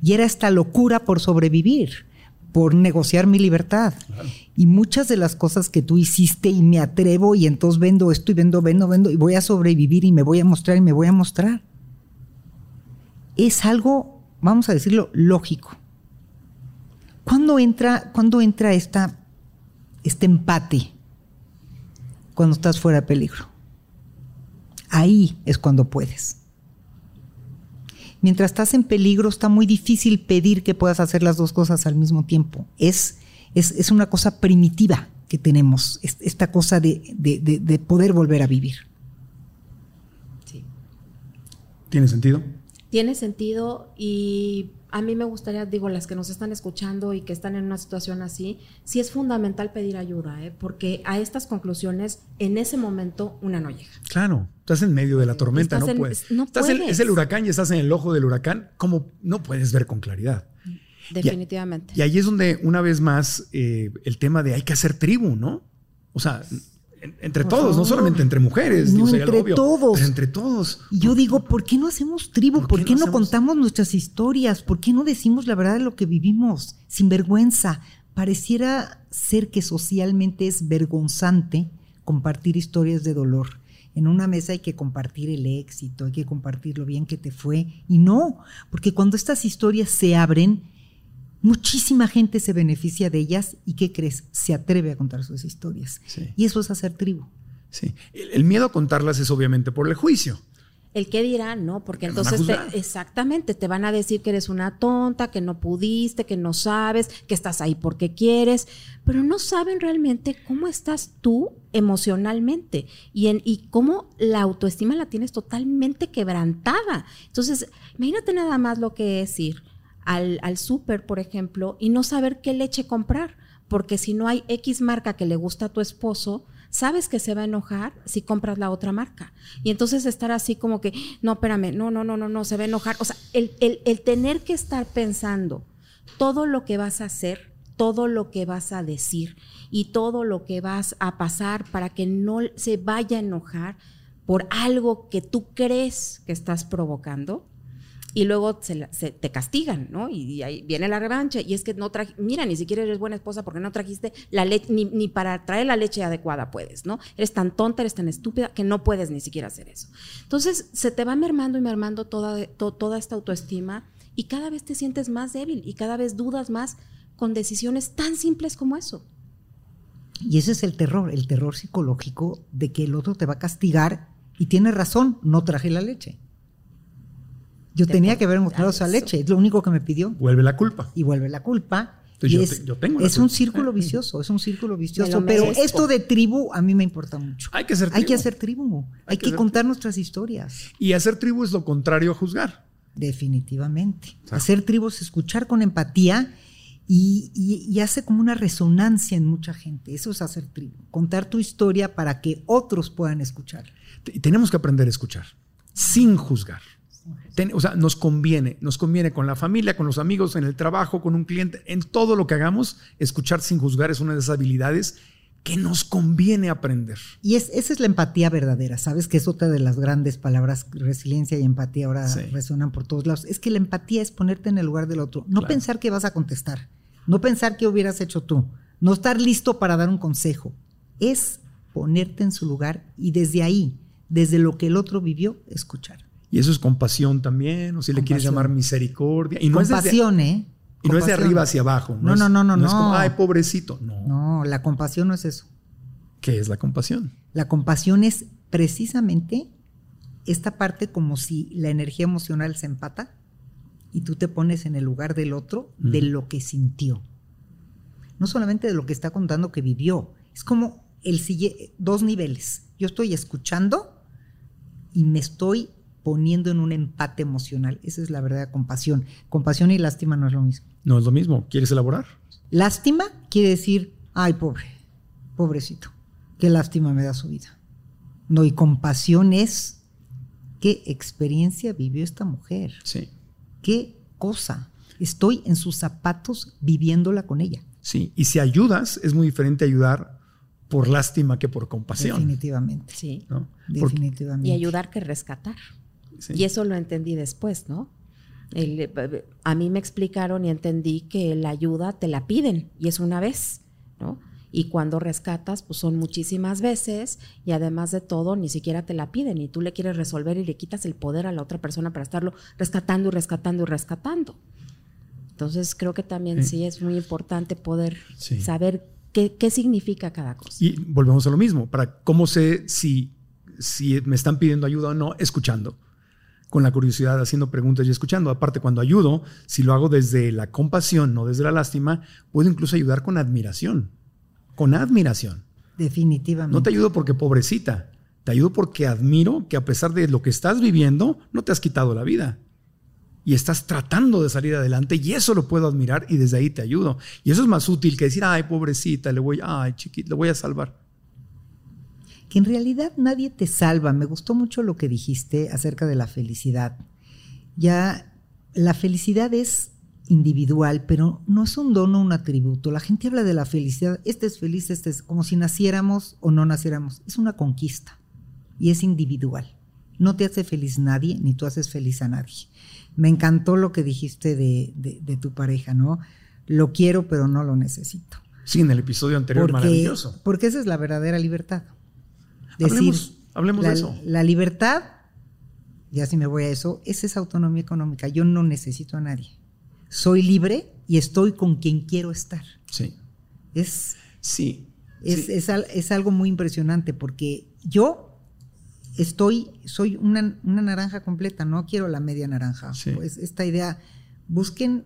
Y era esta locura por sobrevivir, por negociar mi libertad. Y muchas de las cosas que tú hiciste y me atrevo y entonces vendo esto y vendo, vendo, vendo y voy a sobrevivir y me voy a mostrar y me voy a mostrar. Es algo, vamos a decirlo, lógico. ¿Cuándo entra, ¿cuándo entra esta, este empate? Cuando estás fuera de peligro. Ahí es cuando puedes. Mientras estás en peligro está muy difícil pedir que puedas hacer las dos cosas al mismo tiempo. Es, es, es una cosa primitiva que tenemos, es, esta cosa de, de, de, de, poder volver a vivir. Sí. ¿Tiene sentido? tiene sentido y a mí me gustaría, digo, las que nos están escuchando y que están en una situación así, sí es fundamental pedir ayuda, ¿eh? porque a estas conclusiones en ese momento una no llega. Claro, estás en medio de la tormenta, no, puedes. estás es el huracán y estás en el ojo del huracán, ¿cómo no puedes ver con claridad? Definitivamente. Y, ahí es donde una vez más eh, el tema de hay que hacer tribu, ¿no? O sea, entre todos, no solamente entre mujeres, no, entre todos. entre todos. Y yo digo, ¿por qué no hacemos tribu? ¿Por, qué, no, contamos nuestras historias? ¿Por qué no decimos la verdad de lo que vivimos sin vergüenza? Pareciera ser que socialmente es vergonzante compartir historias de dolor. En una mesa hay que compartir el éxito, hay que compartir lo bien que te fue. Y no, porque cuando estas historias se abren, Muchísima gente se beneficia de ellas y ¿qué crees? Se atreve a contar sus historias. Y eso es hacer tribu. Sí. El, miedo a contarlas es obviamente por el juicio. El qué dirá, no, porque entonces exactamente te van a decir que eres una tonta, que no pudiste, que no sabes, que estás ahí porque quieres, pero no saben realmente cómo estás tú emocionalmente y, en, y cómo la autoestima la tienes totalmente quebrantada. Entonces, imagínate nada más lo que es ir al, al súper, por ejemplo, y no saber qué leche comprar, porque si no hay X marca que le gusta a tu esposo, sabes que se va a enojar si compras la otra marca. Y entonces estar así como que, no, espérame, no, no, no, no, no, se va a enojar. O sea, el, el, el tener que estar pensando todo lo que vas a hacer, todo lo que vas a decir y todo lo que vas a pasar para que no se vaya a enojar por algo que tú crees que estás provocando, y luego se, te castigan, ¿no? Y, ahí viene la revancha. Y es que no traje, mira, ni siquiera eres buena esposa porque no trajiste la leche, ni, para traer la leche adecuada puedes, ¿no? Eres tan tonta, eres tan estúpida que no puedes ni siquiera hacer eso. Entonces se te va mermando y mermando toda, toda esta autoestima y cada vez te sientes más débil y cada vez dudas más con decisiones tan simples como eso. Y ese es el terror, el terror psicológico de que el otro te va a castigar y tiene razón, no traje la leche. Yo tenía que haber mostrado esa leche, es lo único que me pidió. Vuelve la culpa. Y vuelve la culpa. es, es un círculo vicioso, es un círculo vicioso. Pero esto de tribu a mí me importa mucho. Hay que hacer tribu. Hay que hacer tribu. Hay, que, contar nuestras historias. Y hacer tribu es lo contrario a juzgar. Definitivamente. Hacer tribu es escuchar con empatía y, y, hace como una resonancia en mucha gente. Eso es hacer tribu. Contar tu historia para que otros puedan escuchar. Tenemos que aprender a escuchar sin juzgar o sea, nos conviene, nos conviene con la familia, con los amigos, en el trabajo, con un cliente, en todo lo que hagamos, escuchar sin juzgar es una de esas habilidades que nos conviene aprender. Y es, esa es la empatía verdadera, ¿sabes? Que es otra de las grandes palabras, resiliencia y empatía ahora resuenan por todos lados. Es que la empatía es ponerte en el lugar del otro, no pensar que vas a contestar, no pensar qué hubieras hecho tú, no estar listo para dar un consejo, es ponerte en su lugar y desde ahí, desde lo que el otro vivió, escuchar. Y eso es compasión también, o si le quieres llamar misericordia. Y no compasión, ¿eh? Y no es de arriba hacia abajo. No, no, no, no. No, es como, ay, pobrecito. No. No, la compasión no es eso. ¿Qué es la compasión? La compasión es precisamente esta parte como si la energía emocional se empata y tú te pones en el lugar del otro de lo que sintió. No solamente de lo que está contando que vivió. Es como el dos niveles. Yo estoy escuchando y me estoy poniendo en un empate emocional. Esa es la verdadera compasión. Compasión y lástima no es lo mismo. No es lo mismo. ¿Quieres elaborar? Lástima quiere decir, ay, pobre, pobrecito, qué lástima me da su vida. No, y compasión es qué experiencia vivió esta mujer. Sí. Qué cosa. Estoy en sus zapatos viviéndola con ella. Sí, y si ayudas, es muy diferente ayudar por lástima que por compasión. Definitivamente. Sí. Definitivamente. Y ayudar que rescatar. Y eso lo entendí después, ¿no? a mí me explicaron y entendí que la ayuda te la piden y es una vez, ¿no? Y cuando rescatas, pues son muchísimas veces y además de todo, ni siquiera te la piden y tú le quieres resolver y le quitas el poder a la otra persona para estarlo rescatando y rescatando y rescatando. Entonces creo que también sí, es muy importante poder saber qué, qué, significa cada cosa. Y volvemos a lo mismo, para cómo sé si, si me están pidiendo ayuda o no, escuchando con la curiosidad, haciendo preguntas y escuchando. Aparte, cuando ayudo, si lo hago desde la compasión, no desde la lástima, puedo incluso ayudar con admiración. Con admiración. Definitivamente. No te ayudo porque pobrecita, te ayudo porque admiro que a pesar de lo que estás viviendo, no te has quitado la vida. y estás tratando de salir adelante y eso lo puedo admirar y desde ahí te ayudo. Y eso es más útil que decir, ay, pobrecita, le voy, ay, chiquita, le voy a salvar. Que en realidad nadie te salva. Me gustó mucho lo que dijiste acerca de la felicidad. Ya la felicidad es individual, pero no es un don o un atributo. La gente habla de la felicidad, este es feliz, este es como si naciéramos o no naciéramos. Es una conquista y es individual. No te hace feliz nadie, ni tú haces feliz a nadie. Me encantó lo que dijiste de, tu pareja, ¿no? Lo quiero, pero no lo necesito. Sí, en el episodio anterior, maravilloso. Porque esa es la verdadera libertad. Decir, hablemos, de eso. La libertad, ya si me voy a eso, es esa autonomía económica. Yo no necesito a nadie. Soy libre y estoy con quien quiero estar. Sí. Es, sí. Es, es algo muy impresionante porque yo estoy, soy una, naranja completa, no quiero la media naranja. Pues esta idea, busquen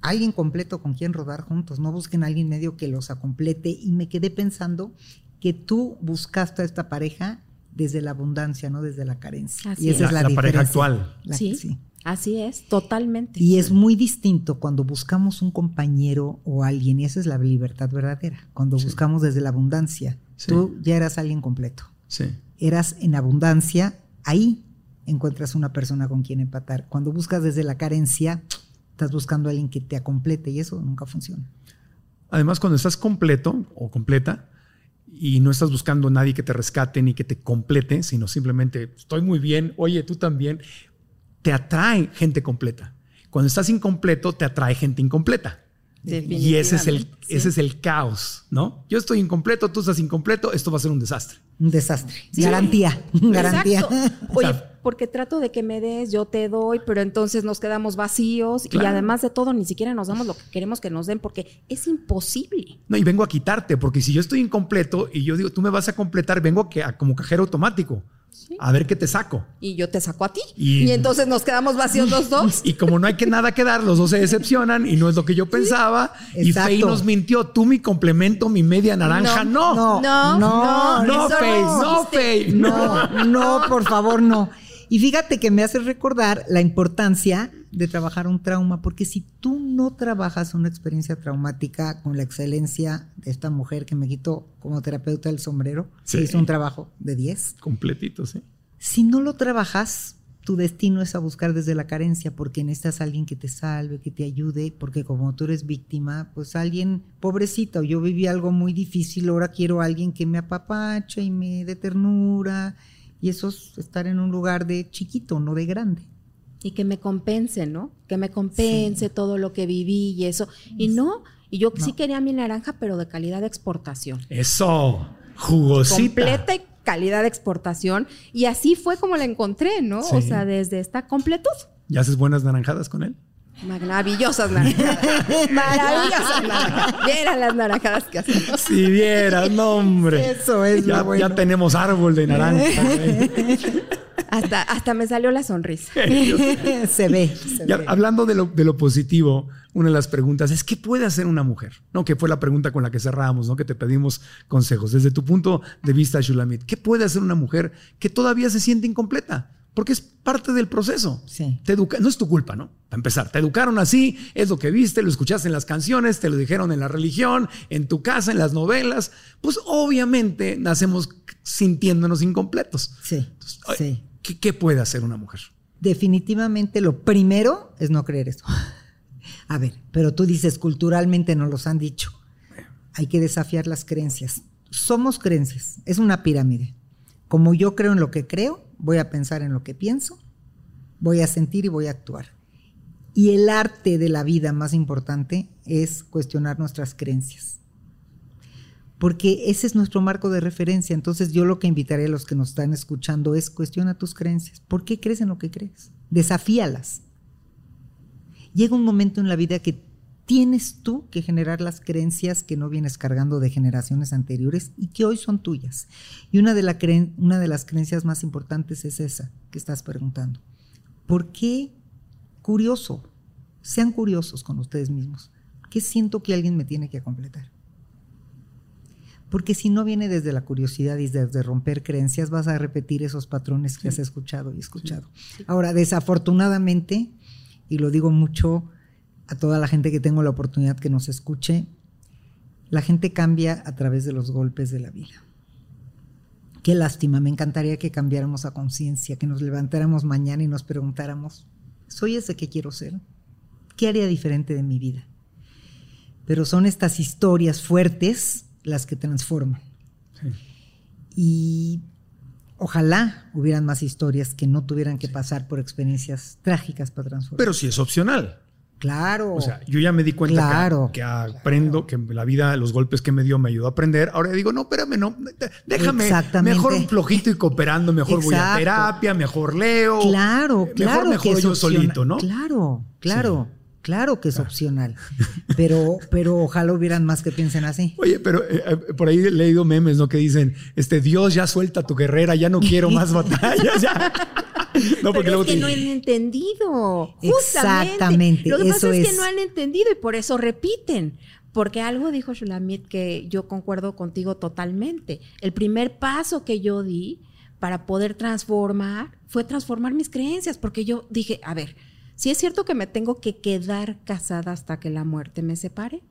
alguien completo con quien rodar juntos, no busquen a alguien medio que los acomplete. Y me quedé pensando que tú buscaste a esta pareja desde la abundancia, no desde la carencia. y esa es, la, pareja actual. sí. Así es, totalmente. Y es muy distinto cuando buscamos un compañero o alguien, y esa es la libertad verdadera, cuando buscamos desde la abundancia. Tú ya eras alguien completo. Sí eras en abundancia, ahí encuentras una persona con quien empatar. Cuando buscas desde la carencia, estás buscando a alguien que te acomplete y eso nunca funciona. Además, cuando estás completo o completa y no estás buscando a nadie que te rescate ni que te complete, sino simplemente estoy muy bien, oye, tú también, te atrae gente completa. Cuando estás incompleto, te atrae gente incompleta. Y ese es el, ese es el caos, ¿no? Yo estoy incompleto, tú estás incompleto, esto va a ser un desastre. Un desastre. Garantía. Garantía. Oye, porque trato de que me des, yo te doy, pero entonces nos quedamos vacíos y además de todo ni siquiera nos damos lo que queremos que nos den porque es imposible. No, y vengo a quitarte, porque si yo estoy incompleto y yo digo, tú me vas a completar, vengo a, como cajero automático. A ver qué te saco. Y yo te saco a ti. Y, entonces nos quedamos vacíos los dos. Y como no hay que nada que dar, los dos se decepcionan y no es lo que yo pensaba. Y Faye nos mintió. Tú mi complemento, mi media naranja. No. No. No. No. No, Faye. No, Faye. No, no, por favor, no. Y fíjate que me hace recordar la importancia de trabajar un trauma, porque si tú no trabajas una experiencia traumática con la excelencia de esta mujer que me quitó como terapeuta el sombrero, sí. hizo un trabajo de 10. Completito, sí. Si no lo trabajas, tu destino es a buscar desde la carencia, porque necesitas a alguien que te salve, que te ayude, porque como tú eres víctima, pues alguien, pobrecito, yo viví algo muy difícil, ahora quiero a alguien que me apapache y me dé ternura y eso es estar en un lugar de chiquito, no de grande. Y que me compense, ¿no? Que me compense todo lo que viví y eso. Y no, y yo sí quería mi naranja, pero de calidad de exportación. Eso, jugosita. Completa y calidad de exportación. Y así fue como la encontré, ¿no? O sea, desde esta completud. ¿Y haces buenas naranjadas con él? Maravillosas naranjadas. Maravillosas naranjadas. Vieran las naranjadas que hacemos. Si vieras, no, hombre. Eso es ya, ya tenemos árbol de naranja. hasta, hasta me salió la sonrisa. se ve. Hablando de lo, de lo, positivo, una de las preguntas es: ¿qué puede hacer una mujer? ¿No? Que fue la pregunta con la que cerramos, ¿no? Que te pedimos consejos. Desde tu punto de vista, Shulamit, ¿qué puede hacer una mujer que todavía se siente incompleta? Porque es parte del proceso. Sí. Te educa no es tu culpa, ¿no? Para empezar, te educaron así, es lo que viste, lo escuchaste en las canciones, te lo dijeron en la religión, en tu casa, en las novelas. Pues obviamente nacemos sintiéndonos incompletos. Sí. sí. ¿qué, puede hacer una mujer? Definitivamente lo primero es no creer eso. A ver, pero tú dices, culturalmente nos los han dicho. Hay que desafiar las creencias. Somos creencias, es una pirámide. Como yo creo en lo que creo, voy a pensar en lo que pienso, voy a sentir y voy a actuar. Y el arte de la vida más importante es cuestionar nuestras creencias. Porque ese es nuestro marco de referencia. Entonces yo lo que invitaré a los que nos están escuchando es cuestiona tus creencias. ¿Por qué crees en lo que crees? Desafíalas. Llega un momento en la vida que tienes tú que generar las creencias que no vienes cargando de generaciones anteriores y que hoy son tuyas. Y una de, la una de las creencias más importantes es esa que estás preguntando. ¿Por qué curioso? Sean curiosos con ustedes mismos. ¿Qué siento que alguien me tiene que completar? Porque si no viene desde la curiosidad y desde romper creencias, vas a repetir esos patrones que has escuchado y escuchado. Ahora, desafortunadamente, y lo digo mucho a toda la gente que tengo la oportunidad que nos escuche, la gente cambia a través de los golpes de la vida. Qué lástima, me encantaría que cambiáramos a conciencia, que nos levantáramos mañana y nos preguntáramos, ¿soy ese que quiero ser? ¿Qué haría diferente de mi vida? Pero son estas historias fuertes las que transforman. Y ojalá hubieran más historias que no tuvieran que pasar por experiencias trágicas para transformar. Pero si es opcional. Claro. O sea, yo ya me di cuenta Claro. que, que aprendo, que la vida, los golpes que me dio me ayudó a aprender. Ahora digo, no, espérame, no, déjame. Exactamente. Mejor flojito y cooperando, mejor voy a terapia, mejor leo. Claro, claro. Mejor es yo solito, ¿no? Claro, claro, claro que es opcional. Pero, pero ojalá hubieran más que piensen así. Oye, pero eh, eh, por ahí he leído memes, ¿no? Que dicen, este, Dios ya suelta tu guerrera, ya no quiero más batallas, ya. No, porque Pero luego es que te- no han entendido. Justamente. Exactamente, Lo que pasa es, es. que no han entendido y por eso repiten. Porque algo dijo Shulamit que yo concuerdo contigo totalmente. El primer paso que yo di para poder transformar fue transformar mis creencias. Porque yo dije, a ver, si es cierto que me tengo que quedar casada hasta que la muerte me separe,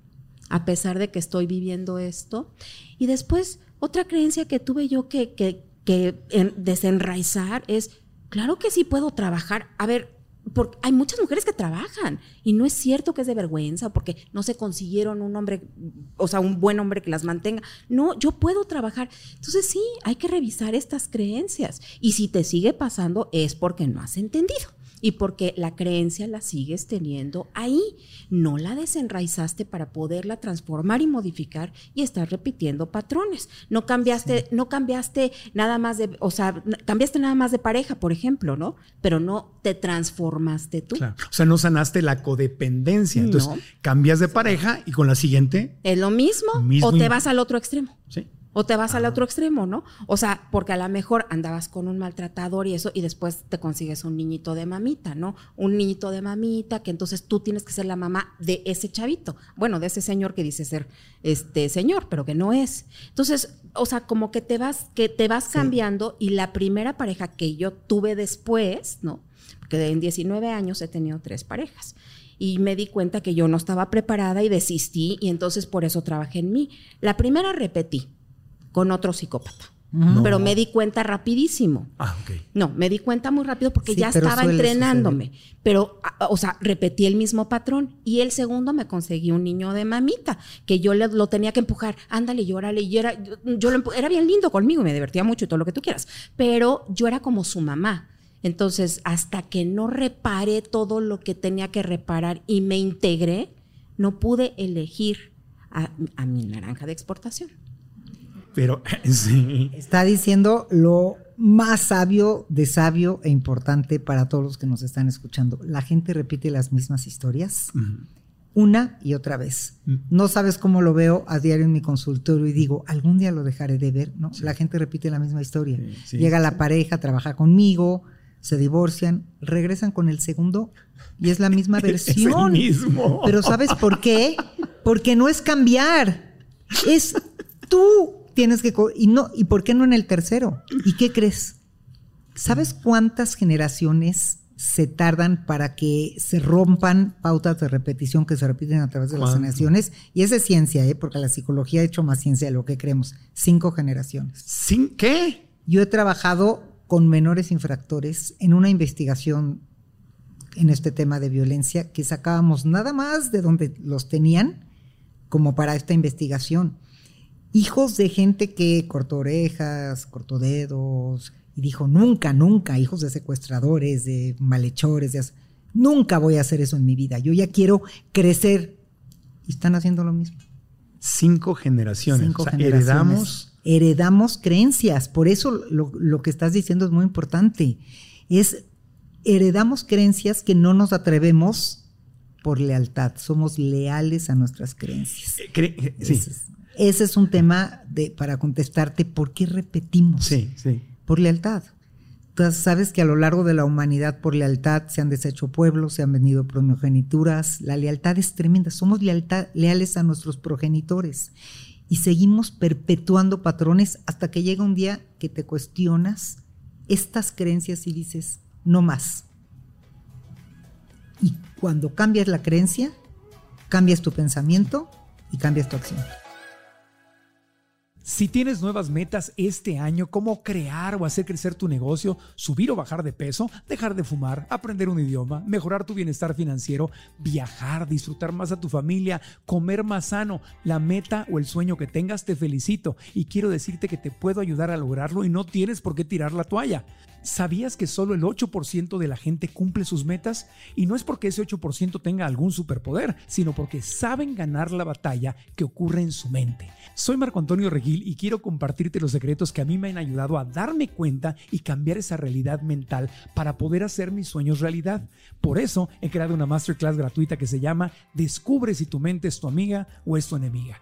a pesar de que estoy viviendo esto. Y después, otra creencia que tuve yo que, que, que en- desenraizar es, claro que sí puedo trabajar. A ver, porque hay muchas mujeres que trabajan y no es cierto que es de vergüenza porque no se consiguieron un hombre, o sea, un buen hombre que las mantenga. No, yo puedo trabajar. Entonces sí, hay que revisar estas creencias. Y si te sigue pasando es porque no has entendido y porque la creencia la sigues teniendo ahí. No la desenraizaste para poderla transformar y modificar y estás repitiendo patrones. No cambiaste, no cambiaste nada más de, o sea, cambiaste nada más de pareja, por ejemplo, ¿no? Pero no te transformaste tú. Claro. O sea, no sanaste la codependencia. Entonces, No. cambias de pareja y con la siguiente, ¿Es lo mismo, Mismo o te vas al otro extremo? sí. O te vas al otro extremo, ¿no? O sea, porque a lo mejor andabas con un maltratador y eso, y después te consigues un niñito de mamita, ¿no? Un niñito de mamita, que entonces tú tienes que ser la mamá de ese chavito. Bueno, de ese señor que dice ser este señor, pero que no es. Entonces, o sea, como que te vas, que te vas cambiando, y la primera pareja que yo tuve después, ¿no? Porque en 19 años he tenido tres parejas. Y me di cuenta que yo no estaba preparada y desistí, y entonces por eso trabajé en mí. La primera repetí con otro psicópata. No. Pero me di cuenta rapidísimo. Ah, ok. No, me di cuenta muy rápido porque Sí, ya estaba entrenándome. Pero, o sea, repetí el mismo patrón. Y el segundo me conseguí un niño de mamita, que yo le- lo tenía que empujar. Ándale, llórale. Y era, yo, yo lo era bien lindo conmigo y me divertía mucho y todo lo que tú quieras. Pero yo era como su mamá. Entonces, hasta que no reparé todo lo que tenía que reparar y me integré, no pude elegir a, a mi naranja de exportación. Pero sí. Está diciendo lo más sabio de sabio e importante para todos los que nos están escuchando. La gente repite las mismas historias una y otra vez. No sabes cómo lo veo a diario en mi consultorio y digo, algún día lo dejaré de ver, ¿no? La gente repite la misma historia. Sí, Llega la pareja, trabaja conmigo, se divorcian, regresan con el segundo y es la misma Es el versión. mismo. Pero ¿sabes por qué? Porque no es cambiar. Es tú tienes que y no y por qué no en el tercero? ¿Y qué crees? ¿Sabes cuántas generaciones se tardan para que se rompan pautas de repetición que se repiten a través de las generaciones? Y esa es ciencia, ¿eh? porque la psicología ha hecho más ciencia de lo que creemos. Cinco generaciones. ¿Sin qué? Yo he trabajado con menores infractores en una investigación en este tema de violencia que sacábamos nada más de donde los tenían como para esta investigación. Hijos de gente que cortó orejas, cortó dedos y dijo, nunca, nunca, hijos de secuestradores, de malhechores, de nunca voy a hacer eso en mi vida. Yo ya quiero crecer. Y están haciendo lo mismo. Cinco generaciones. Cinco o sea, generaciones. heredamos. Heredamos creencias. Por eso lo, lo que estás diciendo es muy importante. Es heredamos creencias que no nos atrevemos por lealtad. Somos leales a nuestras creencias. eh, cre- eh, sí, Ese, es, un tema de, para contestarte por qué repetimos. sí, sí. Por lealtad. Tú sabes que a lo largo de la humanidad por lealtad se han deshecho pueblos, se han vendido progenituras. La lealtad es tremenda. Somos lealtad- leales a nuestros progenitores y seguimos perpetuando patrones hasta que llega un día que te cuestionas estas creencias y dices, no más. Y cuando cambias la creencia, cambias tu pensamiento y cambias tu acción. Si tienes nuevas metas este año, como crear o hacer crecer tu negocio, subir o bajar de peso, dejar de fumar, aprender un idioma, mejorar tu bienestar financiero, viajar, disfrutar más a tu familia, comer más sano, la meta o el sueño que tengas, te felicito y quiero decirte que te puedo ayudar a lograrlo y no tienes por qué tirar la toalla. ¿Sabías que solo el 8% de la gente cumple sus metas? Y no es porque ese 8% tenga algún superpoder, sino porque saben ganar la batalla que ocurre en su mente. Soy Marco Antonio Regil y quiero compartirte los secretos que a mí me han ayudado a darme cuenta y cambiar esa realidad mental para poder hacer mis sueños realidad. Por eso he creado una masterclass gratuita que se llama Descubre si tu mente es tu amiga o es tu enemiga.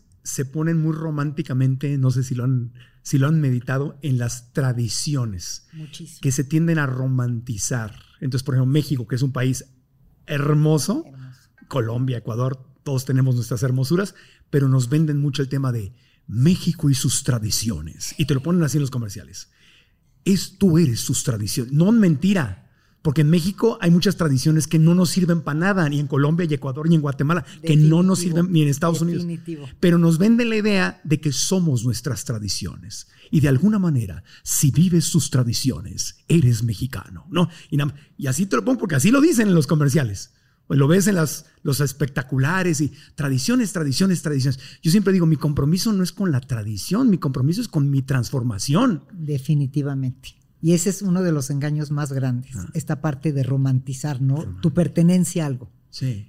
se ponen muy románticamente, no sé si lo han, si lo han meditado, en las tradiciones Muchísimo. que se tienden a romantizar. Entonces, por ejemplo, México, que es un país hermoso, Colombia, Ecuador, todos tenemos nuestras hermosuras, pero nos venden mucho el tema de México y sus tradiciones. Y te lo ponen así en los comerciales. Es tú eres sus tradiciones. No mentira. Porque en México hay muchas tradiciones que no nos sirven para nada, ni en Colombia, y Ecuador, ni en Guatemala, que no nos sirven, ni en Estados Unidos. definitivo. Pero nos venden la idea de que somos nuestras tradiciones. Y de alguna manera, si vives sus tradiciones, eres mexicano. ¿no? Y así te lo pongo porque así lo dicen en los comerciales. Pues lo ves en las, los espectaculares y tradiciones, tradiciones, tradiciones. Yo siempre digo, mi compromiso no es con la tradición, mi compromiso es con mi transformación. Definitivamente. Y ese es uno de los engaños más grandes, Ah. esta parte de romantizar, ¿no? Tu pertenencia a algo. Sí.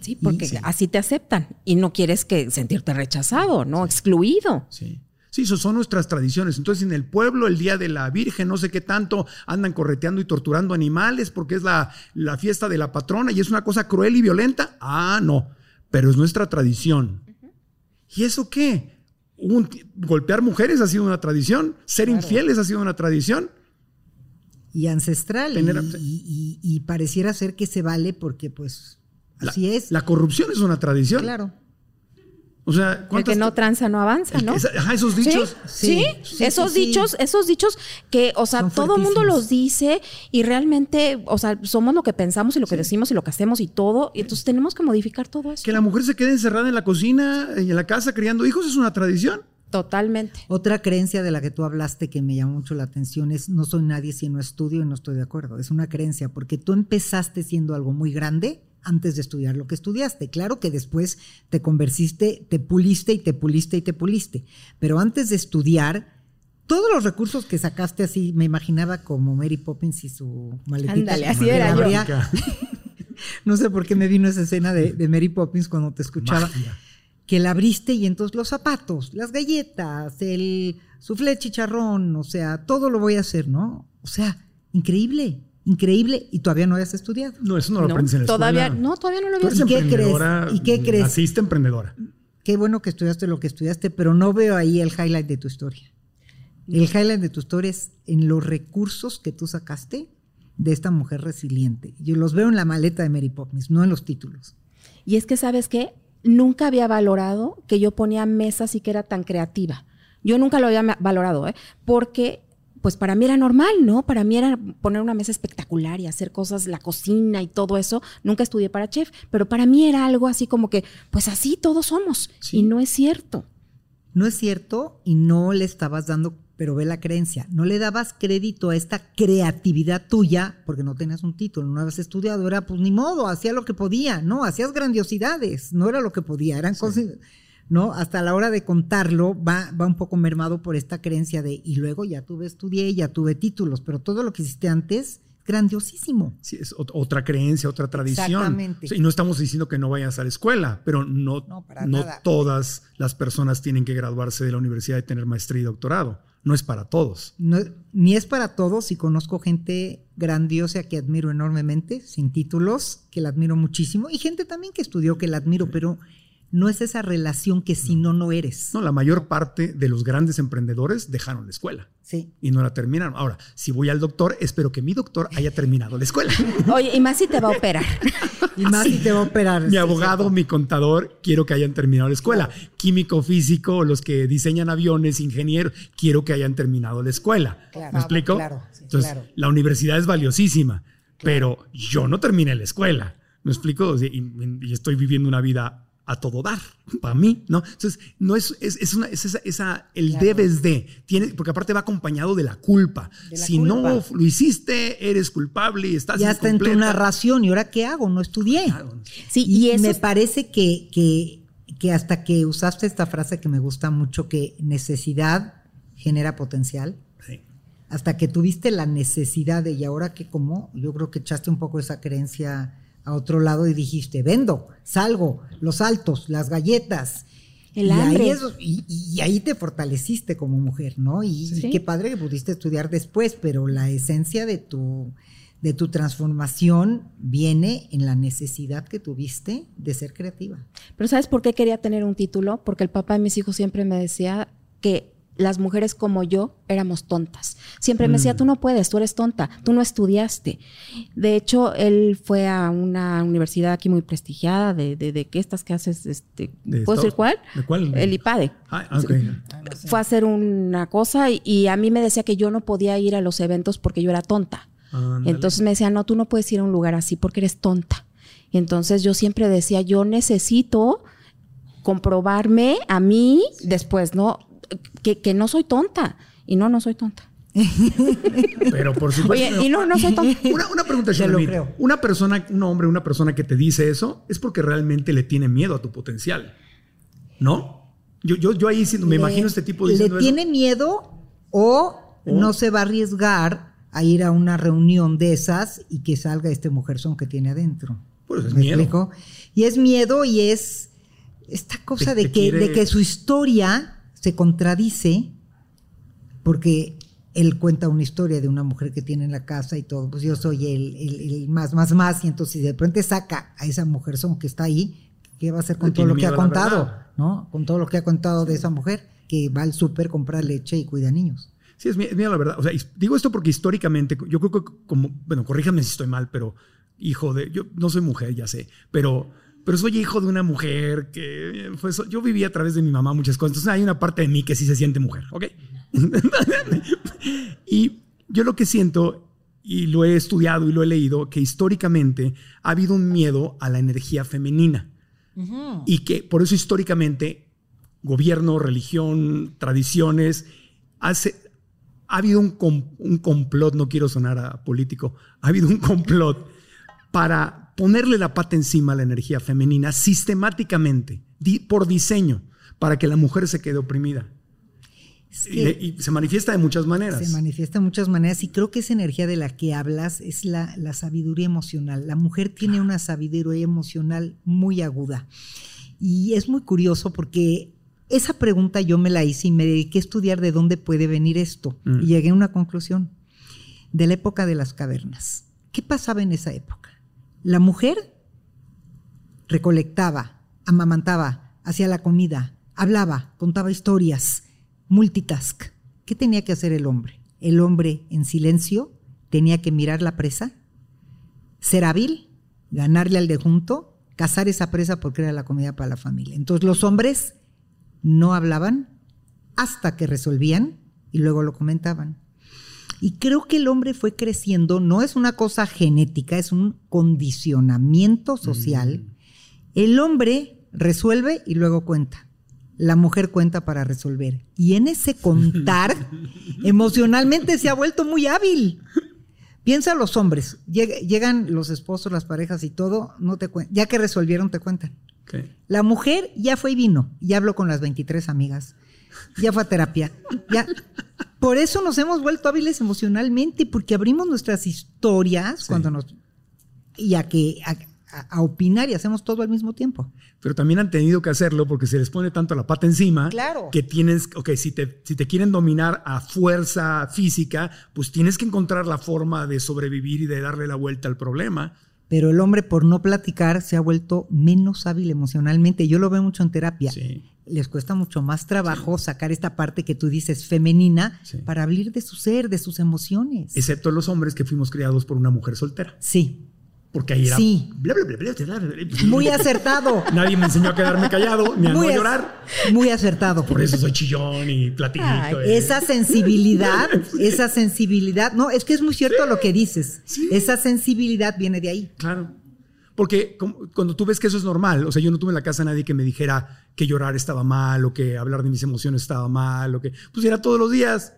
Sí, porque sí. así te aceptan y no quieres que sentirte rechazado, ¿no? Excluido. Sí. Sí, eso son nuestras tradiciones. Entonces, en el pueblo, el día de la Virgen, no sé qué tanto, andan correteando y torturando animales porque es la, la fiesta de la patrona y es una cosa cruel y violenta. Ah, no, pero es nuestra tradición. ¿Y eso qué? Un- golpear mujeres ha sido una tradición, ser infieles ha sido una tradición. Y ancestral. Tener- y, y- y pareciera ser que se vale porque, pues, así la, es. La corrupción es una tradición. claro. O sea, El ¿cuántas que no tranza no avanza, ¿no? ajá, esos dichos. Sí, Sí, sí, sí, esos sí, sí. dichos, esos dichos que, o sea, Son todo el mundo los dice y realmente, o sea, somos lo que pensamos y lo que decimos y lo que hacemos y todo, y entonces tenemos que modificar todo eso. Que la mujer se quede encerrada en la cocina y en la casa criando hijos es una tradición. Totalmente. Otra creencia de la que tú hablaste que me llamó mucho la atención es no soy nadie si no estudio y no estoy de acuerdo. Es una creencia porque tú empezaste siendo algo muy grande antes de estudiar lo que estudiaste. Claro que después te conversiste, te puliste y te puliste y te puliste. Pero antes de estudiar, todos los recursos que sacaste así, me imaginaba como Mary Poppins y su maletita. Ándale, así era yo. No sé por qué me vino esa escena de, de Mary Poppins cuando te escuchaba. Magia. Que la abriste y entonces los zapatos, las galletas, el suflé chicharrón, o sea, todo lo voy a hacer, ¿no? O sea, increíble, increíble. Y todavía no hayas estudiado. No, eso no lo No, aprendes en la todavía, escuela. no, todavía no lo Tú había eres ¿Y qué crees? ¿Y qué crees? Naciste emprendedora. Qué bueno que estudiaste lo que estudiaste, pero no veo ahí el highlight de tu historia. El highlight de tu historia es en los recursos que tú sacaste de esta mujer resiliente. Yo los veo en la maleta de Mary Poppins, no en los títulos. Y es que, ¿sabes qué? Nunca había valorado que yo ponía mesas y que era tan creativa. Yo nunca lo había valorado, ¿eh? Porque, pues para mí era normal, ¿no? Para mí era poner una mesa espectacular y hacer cosas, la cocina y todo eso. Nunca estudié para chef, pero para mí era algo así como que, pues así todos somos. Sí. Y no es cierto. No es cierto y no le estabas dando, pero ve la creencia, no le dabas crédito a esta creatividad tuya porque no tenías un título, no habías estudiado, era pues ni modo, hacía lo que podía, no, hacías grandiosidades, no era lo que podía, eran cosas, ¿no? Hasta la hora de contarlo va, va un poco mermado por esta creencia de, y luego ya tuve, estudié, ya tuve títulos, pero todo lo que hiciste antes, grandiosísimo. Sí, es ot- otra creencia, otra tradición. Exactamente. O sea, y no estamos diciendo que no vayas a la escuela, pero no, No, todas las personas tienen que graduarse de la universidad y tener maestría y doctorado. No es para todos. No, ni es para todos y conozco gente grandiosa que admiro enormemente, sin títulos, que la admiro muchísimo, y gente también que estudió que la admiro, pero no es esa relación que si no, no eres. No, la mayor parte de los grandes emprendedores dejaron la escuela. Sí. Y no la terminaron. Ahora, si voy al doctor, espero que mi doctor haya terminado la escuela. Oye, y más si te va a operar. Y más si te va a operar. mi sí, abogado, mi contador, quiero que hayan terminado la escuela. Químico, físico, los que diseñan aviones, ingenieros, quiero que hayan terminado la escuela. Claro. ¿Me explico? Claro, sí, Entonces, claro. la universidad es valiosísima, pero yo no terminé la escuela. ¿Me explico? Y estoy viviendo una vida a todo dar para mí, ¿no? Entonces, no es, es, es una, es esa, esa- el Claro. debes de, tiene, porque aparte va acompañado de la culpa. De la si no lo hiciste, eres culpable y estás Ya está en tu narración. ¿Y ahora qué hago? No estudié. Claro. Sí, Y, y, eso me parece que, que, que hasta que usaste esta frase que me gusta mucho, que necesidad genera potencial, hasta que tuviste la necesidad de, y ahora que como, yo creo que echaste un poco esa creencia a otro lado y dijiste, vendo, salgo, los altos, las galletas. El y hambre. Ahí y, y ahí te fortaleciste como mujer, ¿no? Y, y qué padre que pudiste estudiar después, pero la esencia de tu, de tu transformación viene en la necesidad que tuviste de ser creativa. Pero ¿sabes por qué quería tener un título? Porque el papá de mis hijos siempre me decía que las mujeres como yo éramos tontas. Siempre me Mm. decía, tú no puedes, tú eres tonta, tú no estudiaste. De hecho, él fue a una universidad aquí muy prestigiada, de, de, de que estas que haces, este, De ¿puedo decir cuál? ¿De cuál? El IPADE. Ah. Fue a hacer una cosa y, y a mí me decía que yo no podía ir a los eventos porque yo era tonta. Entonces me decía, no, tú no puedes ir a un lugar así porque eres tonta. Y entonces yo siempre decía, yo necesito comprobarme a mí después, ¿no? Que, que no soy tonta. Y no, no soy tonta. Pero por supuesto. Oye, y no, no soy tonta. Una, una pregunta, creo. Una persona, un hombre, una persona que te dice eso es porque realmente le tiene miedo a tu potencial. ¿No? Yo, yo, yo ahí me Le- imagino este tipo ¿Le diciendo eso. tiene miedo o no se va a arriesgar a ir a una reunión de esas y que salga este mujerzón que tiene adentro? Pues es ¿Me miedo. explico? Y es miedo y es esta cosa Te- de, te que, quiere- de que su historia se contradice porque él cuenta una historia de una mujer que tiene en la casa y todo, pues yo soy el, el- el más, más, más, y entonces de repente saca a esa mujerzón que está ahí, ¿qué va a hacer con todo lo que ha contado? ¿No? Con todo lo que ha contado de esa mujer que va al súper, compra leche y cuida niños. Sí, es miedo, la verdad. O sea, digo esto porque históricamente, yo creo que como, bueno, corríjame si estoy mal, pero hijo de, yo no soy mujer, ya sé, pero, pero soy hijo de una mujer que, pues, yo viví a través de mi mamá muchas cosas. Entonces hay una parte de mí que sí se siente mujer, ¿ok? y yo lo que siento, y lo he estudiado y lo he leído, que históricamente ha habido un miedo a la energía femenina. Y que por eso históricamente gobierno, religión, tradiciones, hace, ha habido un, com- un complot, no quiero sonar a político, ha habido un complot para ponerle la pata encima a la energía femenina sistemáticamente, di- por diseño, para que la mujer se quede oprimida. Es que- y se manifiesta de muchas maneras. Se manifiesta de muchas maneras y creo que esa energía de la que hablas es la, la sabiduría emocional. La mujer tiene una sabiduría emocional muy aguda. Y es muy curioso porque esa pregunta yo me la hice y me dediqué a estudiar de dónde puede venir esto. Mm. Y llegué a una conclusión. De la época de las cavernas. ¿Qué pasaba en esa época? La mujer recolectaba, amamantaba, hacía la comida, hablaba, contaba historias, multitask. ¿Qué tenía que hacer el hombre? El hombre en silencio tenía que mirar la presa, ser hábil, ganarle al de junto, cazar esa presa porque era la comida para la familia. Entonces los hombres no hablaban hasta que resolvían y luego lo comentaban. Y creo que el hombre fue creciendo, no es una cosa genética, es un condicionamiento social. El hombre resuelve y luego cuenta. La mujer cuenta para resolver. Y en ese contar, emocionalmente se ha vuelto muy hábil. Piensa los hombres, lleg- llegan los esposos, las parejas y todo, no te ya que resolvieron te cuentan. La mujer ya fue y vino, ya habló con las 23 amigas, ya fue a terapia, ya. Por eso nos hemos vuelto hábiles emocionalmente, porque abrimos nuestras historias cuando nos y a que a- a opinar y hacemos todo al mismo tiempo. Pero también han tenido que hacerlo porque se les pone tanto la pata encima Claro. que tienes, ok, si te, si te quieren dominar a fuerza física, pues tienes que encontrar la forma de sobrevivir y de darle la vuelta al problema. Pero el hombre por no platicar se ha vuelto menos hábil emocionalmente. Yo lo veo mucho en terapia. Sí. Les cuesta mucho más trabajo sacar esta parte que tú dices femenina Sí. para hablar de su ser, de sus emociones. Excepto los hombres que fuimos criados por una mujer soltera. Sí, Porque ahí era. Sí. bla, bla, bla, muy acertado. Nadie me enseñó a quedarme callado ni a muy no llorar. Muy acertado. Por eso soy chillón y platico. Ay, eh. esa sensibilidad, esa sensibilidad, no, es que es muy cierto lo que dices. Esa sensibilidad viene de ahí. Claro. Porque cuando tú ves que eso es normal, o sea, yo no tuve en la casa a nadie que me dijera que llorar estaba mal o que hablar de mis emociones estaba mal o que pues era todos los días.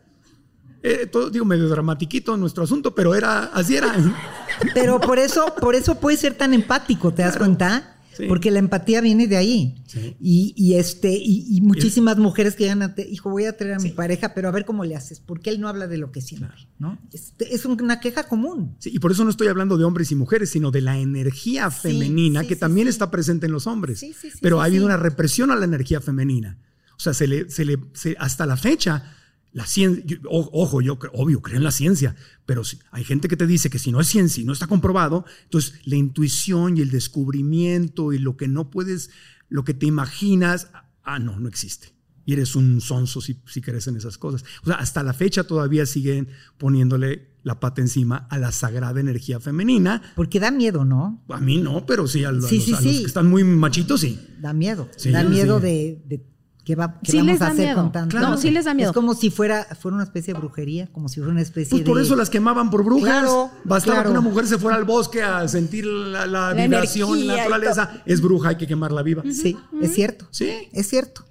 Eh, todo, digo, medio dramatiquito nuestro asunto, pero era así era. Pero por eso, por eso puede ser tan empático, ¿te das cuenta? Sí. Porque la empatía viene de ahí. Sí. Y, y este, y, y muchísimas mujeres que llegan a, te- hijo, voy a traer a mi pareja, pero a ver cómo le haces, porque él no habla de lo que siente, ¿no? Este, es una queja común. Sí, y por eso no estoy hablando de hombres y mujeres, sino de la energía femenina que también está presente en los hombres. Sí, sí, sí, Pero ha habido una represión a la energía femenina. O sea, se le, se le, se- hasta la fecha, la ciencia, ojo, yo obvio creo en la ciencia, pero si- hay gente que te dice que si no es ciencia y no está comprobado, entonces la intuición y el descubrimiento y lo que no puedes, lo que te imaginas, ah, no, no existe. Y eres un sonso si, si crees en esas cosas. O sea, hasta la fecha todavía siguen poniéndole la pata encima a la sagrada energía femenina. Porque da miedo, ¿no? A mí no, pero sí a, los- Sí, a los, sí, a los sí. que están muy machitos, sí. Da miedo. Sí, da miedo de, de qué, va, qué Sí vamos les a da hacer miedo. con tanto. Claro. No, sí les da miedo. Es como si fuera, fuera una especie de brujería, como si fuera una especie Pues por eso las quemaban por brujas. Claro, Bastaba claro. que una mujer se fuera al bosque a sentir la, la La vibración, la naturaleza. Es bruja, hay que quemarla viva. Sí, es cierto. Sí. Es cierto.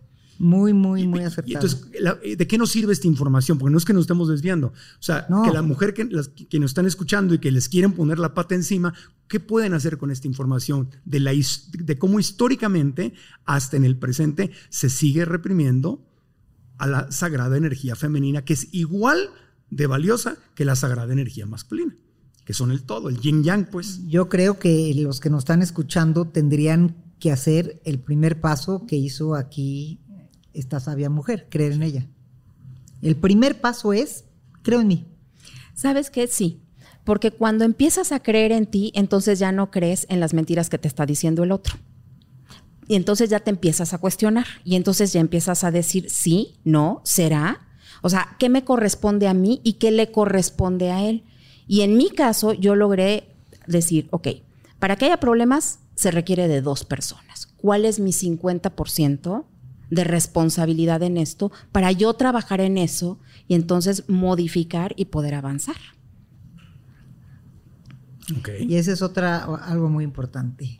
Muy, muy, muy Y acertado. entonces, la- ¿de qué nos sirve esta información? Porque no es que nos estemos desviando. O sea, No. que la mujer que, las, que nos están escuchando y que les quieren poner la pata encima, ¿qué pueden hacer con esta información? De, la, de cómo históricamente, hasta en el presente, se sigue reprimiendo a la sagrada energía femenina, que es igual de valiosa que la sagrada energía masculina, que son el todo, el yin yang, pues. Yo creo que los que nos están escuchando tendrían que hacer el primer paso que hizo aquí esta sabia mujer, creer en ella. El primer paso es, creo en mí. ¿Sabes qué? Sí. Porque cuando empiezas a creer en ti, entonces ya no crees en las mentiras que te está diciendo el otro. Y entonces ya te empiezas a cuestionar. Y entonces ya empiezas a decir, sí, no, será. O sea, ¿qué me corresponde a mí y qué le corresponde a él? Y en mi caso, yo logré decir, ok, para que haya problemas se requiere de dos personas. ¿Cuál es mi 50% de responsabilidad en esto para yo trabajar en eso y entonces modificar y poder avanzar? Y esa es otra, algo muy importante.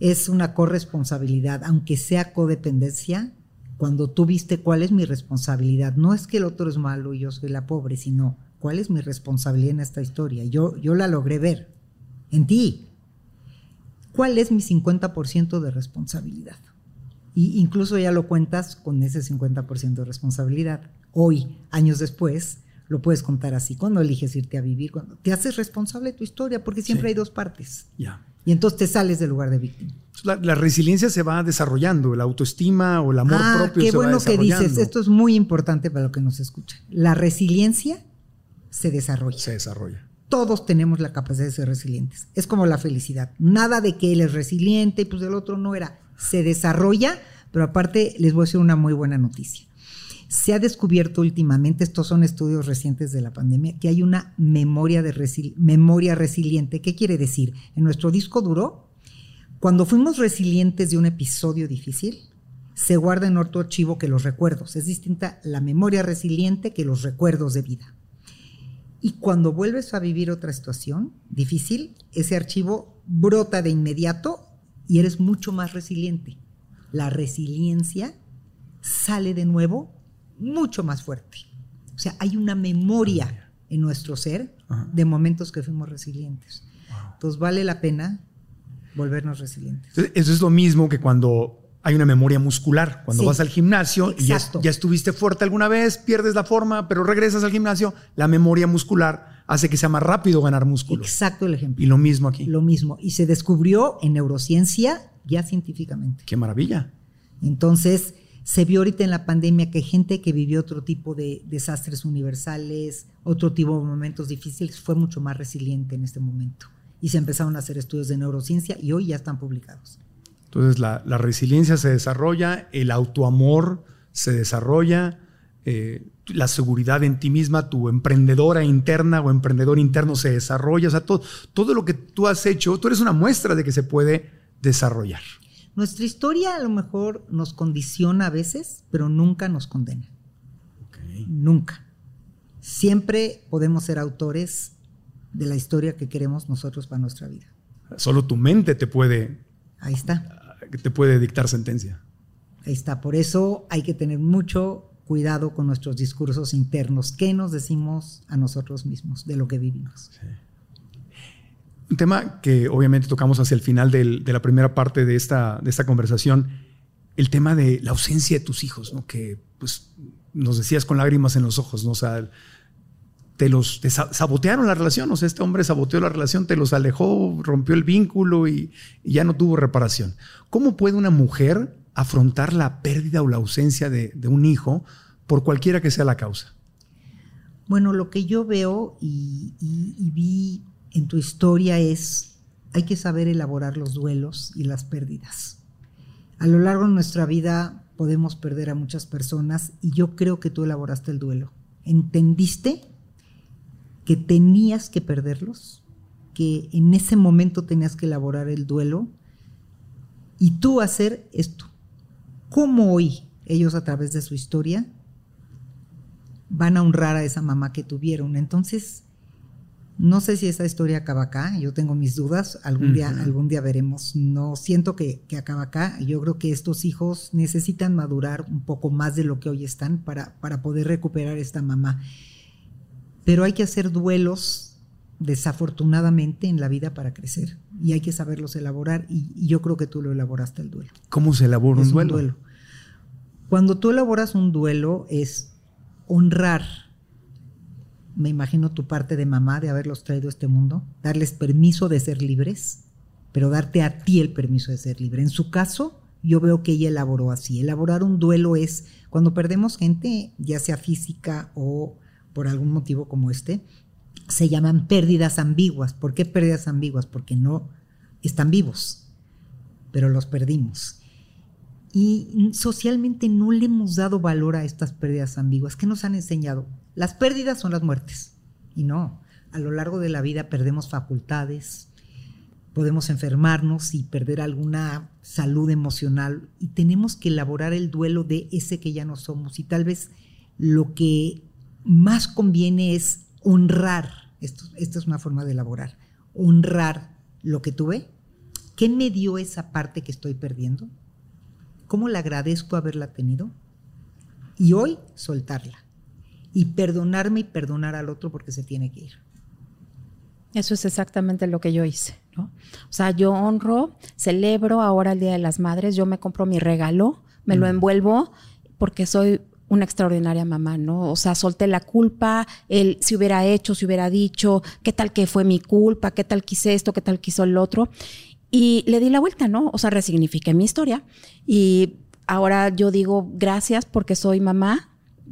Es una corresponsabilidad, aunque sea codependencia, cuando tú viste cuál es mi responsabilidad. No es que el otro es malo y yo soy la pobre, sino cuál es mi responsabilidad en esta historia. Yo, yo la logré ver en ti. ¿Cuál es mi 50% de responsabilidad? Y incluso ya lo cuentas con ese 50% de responsabilidad. Hoy, años después, lo puedes contar así. Cuando eliges irte a vivir, cuando te haces responsable de tu historia, porque siempre Sí. hay dos partes. Ya. Y entonces te sales del lugar de víctima. La, la resiliencia se va desarrollando, la autoestima o el amor ah, propio qué se bueno va que dices. Esto es muy importante para lo que nos escuchan. La resiliencia se desarrolla. se desarrolla. Todos tenemos la capacidad de ser resilientes. Es como la felicidad. Nada de que él es resiliente y pues el otro no era. Se desarrolla, pero aparte les voy a decir una muy buena noticia. Se ha descubierto últimamente, estos son estudios recientes de la pandemia, que hay una memoria, de memoria resiliente. ¿Qué quiere decir? En nuestro disco duro, cuando fuimos resilientes de un episodio difícil, se guarda en otro archivo que los recuerdos. Es distinta la memoria resiliente que los recuerdos de vida. Y cuando vuelves a vivir otra situación difícil, ese archivo brota de inmediato y eres mucho más resiliente. La resiliencia sale de nuevo mucho más fuerte. O sea, hay una memoria en nuestro ser Ajá. de momentos que fuimos resilientes. Entonces vale la pena volvernos resilientes. Eso es lo mismo que cuando hay una memoria muscular. Cuando Sí. vas al gimnasio y ya, ya estuviste fuerte alguna vez, pierdes la forma, pero regresas al gimnasio, la memoria muscular hace que sea más rápido ganar músculo. Exacto el ejemplo. Y lo mismo aquí. Lo mismo. Y se descubrió en neurociencia ya científicamente. Qué maravilla. Entonces, se vio ahorita en la pandemia que gente que vivió otro tipo de desastres universales, otro tipo de momentos difíciles, fue mucho más resiliente en este momento. y se empezaron a hacer estudios de neurociencia y hoy ya están publicados. Entonces la, la resiliencia se desarrolla, el autoamor se desarrolla, eh, la seguridad en ti misma, tu emprendedora interna o emprendedor interno se desarrolla, o sea, todo, todo lo que tú has hecho, tú eres una muestra de que se puede desarrollar. Nuestra historia a lo mejor nos condiciona a veces, pero nunca nos condena. Nunca. Siempre podemos ser autores de la historia que queremos nosotros para nuestra vida. Solo tu mente te puede. Ahí está. Te puede dictar sentencia. Ahí está. Por eso hay que tener mucho cuidado con nuestros discursos internos. ¿Qué nos decimos a nosotros mismos de lo que vivimos? Un tema que obviamente tocamos hacia el final de la primera parte de esta, de esta conversación, el tema de la ausencia de tus hijos, ¿no? que pues, nos decías con lágrimas en los ojos, ¿no? o sea, te los sabotearon la relación, o sea, este hombre saboteó la relación, te los alejó, rompió el vínculo y, y ya no tuvo reparación. ¿Cómo puede una mujer afrontar la pérdida o la ausencia de, un hijo por cualquiera que sea la causa? Bueno, lo que yo veo y, vi en tu historia es, hay que saber elaborar los duelos y las pérdidas. A lo largo de nuestra vida podemos perder a muchas personas y yo creo que tú elaboraste el duelo. ¿Entendiste que tenías que perderlos? Que en ese momento tenías que elaborar el duelo y tú hacer esto, cómo hoy ellos a través de su historia van a honrar a esa mamá que tuvieron. Entonces, no sé si esa historia acaba acá, yo tengo mis dudas, algún, día, algún día veremos, no siento que, que, acaba acá, yo creo que estos hijos necesitan madurar un poco más de lo que hoy están para, para poder recuperar esta mamá. Pero hay que hacer duelos desafortunadamente en la vida para crecer y hay que saberlos elaborar y, yo creo que tú lo elaboraste el duelo. ¿Cómo se elabora un duelo? Cuando tú elaboras un duelo es honrar, me imagino tu parte de mamá de haberlos traído a este mundo, darles permiso de ser libres, pero darte a ti el permiso de ser libre. En su caso, yo veo que ella elaboró así. Elaborar un duelo es cuando perdemos gente, ya sea física o por algún motivo como este, se llaman pérdidas ambiguas. ¿Por qué pérdidas ambiguas? Porque no están vivos, pero los perdimos. Y socialmente no le hemos dado valor a estas pérdidas ambiguas. ¿Qué nos han enseñado? Las pérdidas son las muertes. Y no, a lo largo de la vida perdemos facultades, podemos enfermarnos y perder alguna salud emocional y tenemos que elaborar el duelo de ese que ya no somos. Y tal vez lo que más conviene es honrar, esto, esta es una forma de elaborar, honrar lo que tuve. ¿Qué me dio esa parte que estoy perdiendo? ¿Cómo le agradezco haberla tenido? Y hoy soltarla. Y perdonarme y perdonar al otro porque se tiene que ir. Eso es exactamente lo que yo hice, ¿no? O sea, yo honro, celebro ahora el Día de las Madres, yo me compro mi regalo, me lo mm. envuelvo porque soy una extraordinaria mamá, ¿no? O sea, solté la culpa, el si hubiera hecho, si hubiera dicho, qué tal que fue mi culpa, qué tal quise esto, qué tal quiso el otro. Y le di la vuelta, ¿no? O sea, resignifiqué mi historia y ahora yo digo gracias porque soy mamá,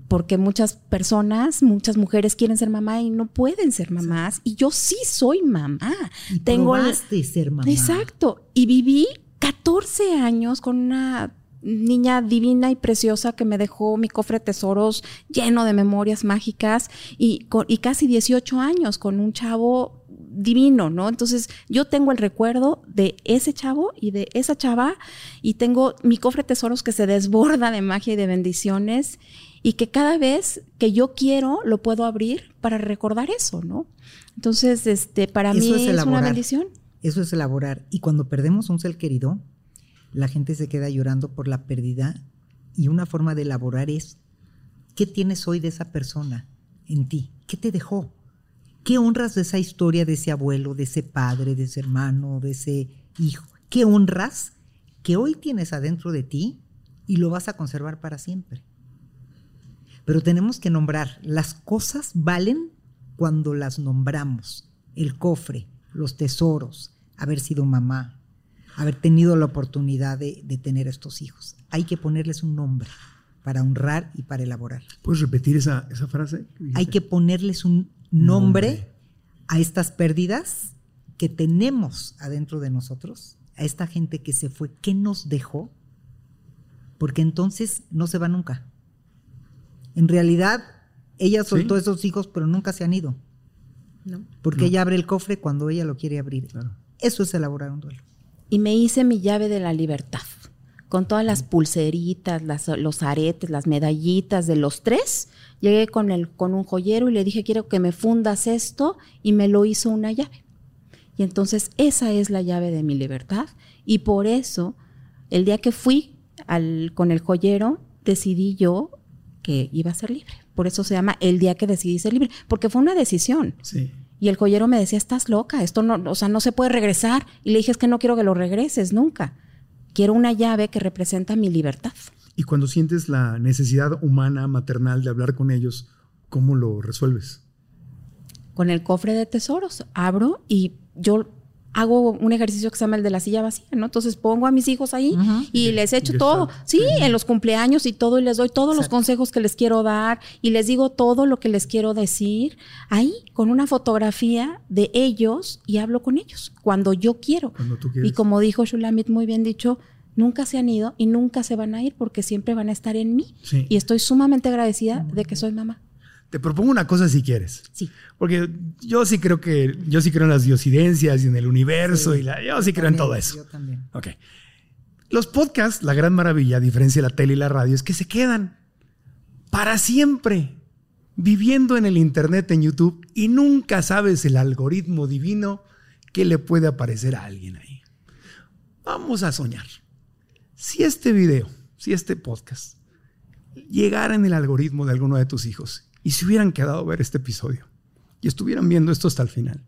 porque muchas personas, muchas mujeres quieren ser mamá y no pueden ser mamás. Y yo sí soy mamá. Y Tengo ser mamá. Exacto. Y viví 14 años con una niña divina y preciosa que me dejó mi cofre de tesoros lleno de memorias mágicas y, y casi 18 años con un chavo divino, ¿no? Entonces yo tengo el recuerdo de ese chavo y de esa chava y tengo mi cofre de tesoros que se desborda de magia y de bendiciones y que cada vez que yo quiero lo puedo abrir para recordar eso, ¿no? Entonces, este, para mí es una bendición. Eso es elaborar. Y cuando perdemos un ser querido, la gente se queda llorando por la pérdida y una forma de elaborar es, ¿qué tienes hoy de esa persona en ti? ¿Qué te dejó? ¿Qué honras de esa historia de ese abuelo, de ese padre, de ese hermano, de ese hijo? ¿Qué honras que hoy tienes adentro de ti y lo vas a conservar para siempre? Pero tenemos que nombrar, las cosas valen cuando las nombramos. El cofre, los tesoros, haber sido mamá, haber tenido la oportunidad de, tener estos hijos. Hay que ponerles un nombre para honrar y para elaborar. ¿Puedes repetir esa, frase? Hay que ponerles un nombre, a estas pérdidas que tenemos adentro de nosotros, a esta gente que se fue, ¿qué nos dejó? Porque entonces no se va nunca. En realidad, ella soltó esos hijos, pero nunca se han ido. Porque ella abre el cofre cuando ella lo quiere abrir. Eso es elaborar un duelo. Y me hice mi llave de la libertad, con todas las pulseritas, los aretes, las medallitas de los tres. Llegué con, el, con un joyero y le dije, quiero que me fundas esto, y me lo hizo una llave. Y entonces esa es la llave de mi libertad. Y por eso, el día que fui al, con el joyero, decidí yo que iba a ser libre. Por eso se llama el día que decidí ser libre, porque fue una decisión. Sí. Y el joyero me decía, estás loca, esto no, o sea, no se puede regresar. Y le dije, es que no quiero que lo regreses nunca. Quiero una llave que representa mi libertad. Y cuando sientes la necesidad humana, maternal de hablar con ellos, ¿cómo lo resuelves? Con el cofre de tesoros. Abro y yo hago un ejercicio que se llama el de la silla vacía, ¿no? Entonces pongo a mis hijos ahí y les echo todo, sí, en los cumpleaños y todo, y les doy todos los consejos que les quiero dar y les digo todo lo que les quiero decir, ahí con una fotografía de ellos y hablo con ellos cuando yo quiero. Cuando tú quieres. Y como dijo Shulamit muy bien dicho, nunca se han ido y nunca se van a ir porque siempre van a estar en mí. Y estoy sumamente agradecida de que soy mamá. Te propongo una cosa si quieres. Sí. Porque yo sí creo que, yo sí creo en las diosidencias y en el universo y la, yo sí creo en todo eso. Yo también. Ok. Los podcasts, la gran maravilla, a diferencia de la tele y la radio, es que se quedan para siempre viviendo en el Internet, en YouTube, y nunca sabes el algoritmo divino que le puede aparecer a alguien ahí. Vamos a soñar. Si este video, si este podcast llegara en el algoritmo de alguno de tus hijos y se hubieran quedado a ver este episodio y estuvieran viendo esto hasta el final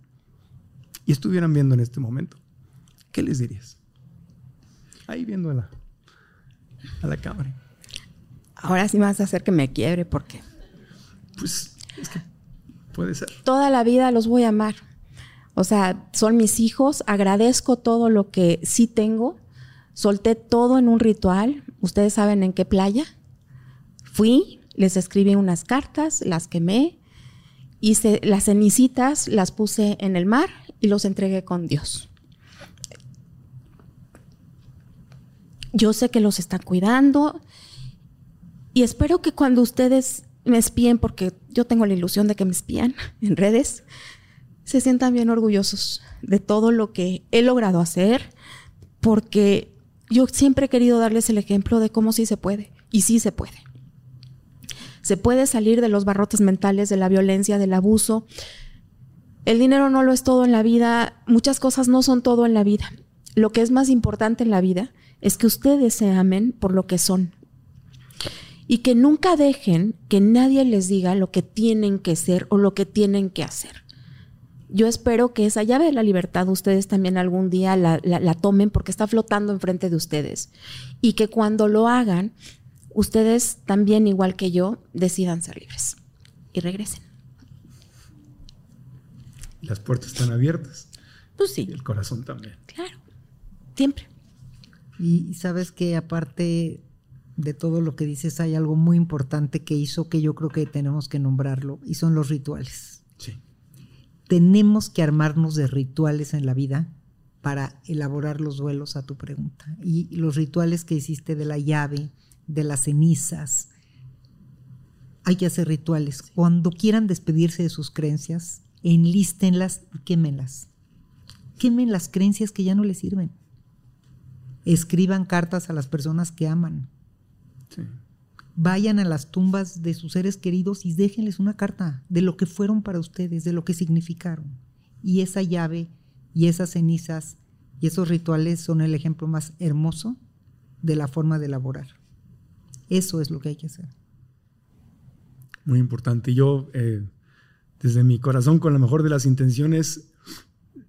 y estuvieran viendo en este momento, ¿qué les dirías? Ahí viendo a la, a la cámara. Ahora sí me vas a hacer que me quiebre porque... Pues es que puede ser. Toda la vida los voy a amar. O sea, son mis hijos, agradezco todo lo que sí tengo. Solté todo en un ritual. Ustedes saben en qué playa. Fui, les escribí unas cartas, las quemé, hice las cenicitas, las puse en el mar y los entregué con Dios. Yo sé que los están cuidando y espero que cuando ustedes me espíen, porque yo tengo la ilusión de que me espían en redes, se sientan bien orgullosos de todo lo que he logrado hacer, porque yo siempre he querido darles el ejemplo de cómo sí se puede, y sí se puede. Se puede salir de los barrotes mentales, de la violencia, del abuso. El dinero no lo es todo en la vida, muchas cosas no son todo en la vida. Lo que es más importante en la vida es que ustedes se amen por lo que son. Y que nunca dejen que nadie les diga lo que tienen que ser o lo que tienen que hacer. Yo espero que esa llave de la libertad ustedes también algún día la, la tomen porque está flotando enfrente de ustedes. Y que cuando lo hagan, ustedes también, igual que yo, decidan ser libres y regresen. Las puertas están abiertas. Pues sí. Y el corazón también. Claro, siempre. Y sabes que aparte de todo lo que dices, hay algo muy importante que hizo que yo creo que tenemos que nombrarlo, y son los rituales. Sí. Tenemos que armarnos de rituales en la vida para elaborar los duelos a tu pregunta. Y los rituales que hiciste de la llave, de las cenizas. Hay que hacer rituales. Cuando quieran despedirse de sus creencias, enlístenlas y quémenlas. Quemen las creencias que ya no les sirven. Escriban cartas a las personas que aman. Vayan a las tumbas de sus seres queridos y déjenles una carta de lo que fueron para ustedes, de lo que significaron. Y esa llave y esas cenizas y esos rituales son el ejemplo más hermoso de la forma de elaborar. Eso es lo que hay que hacer. Muy importante. Yo, eh, desde mi corazón, con la mejor de las intenciones,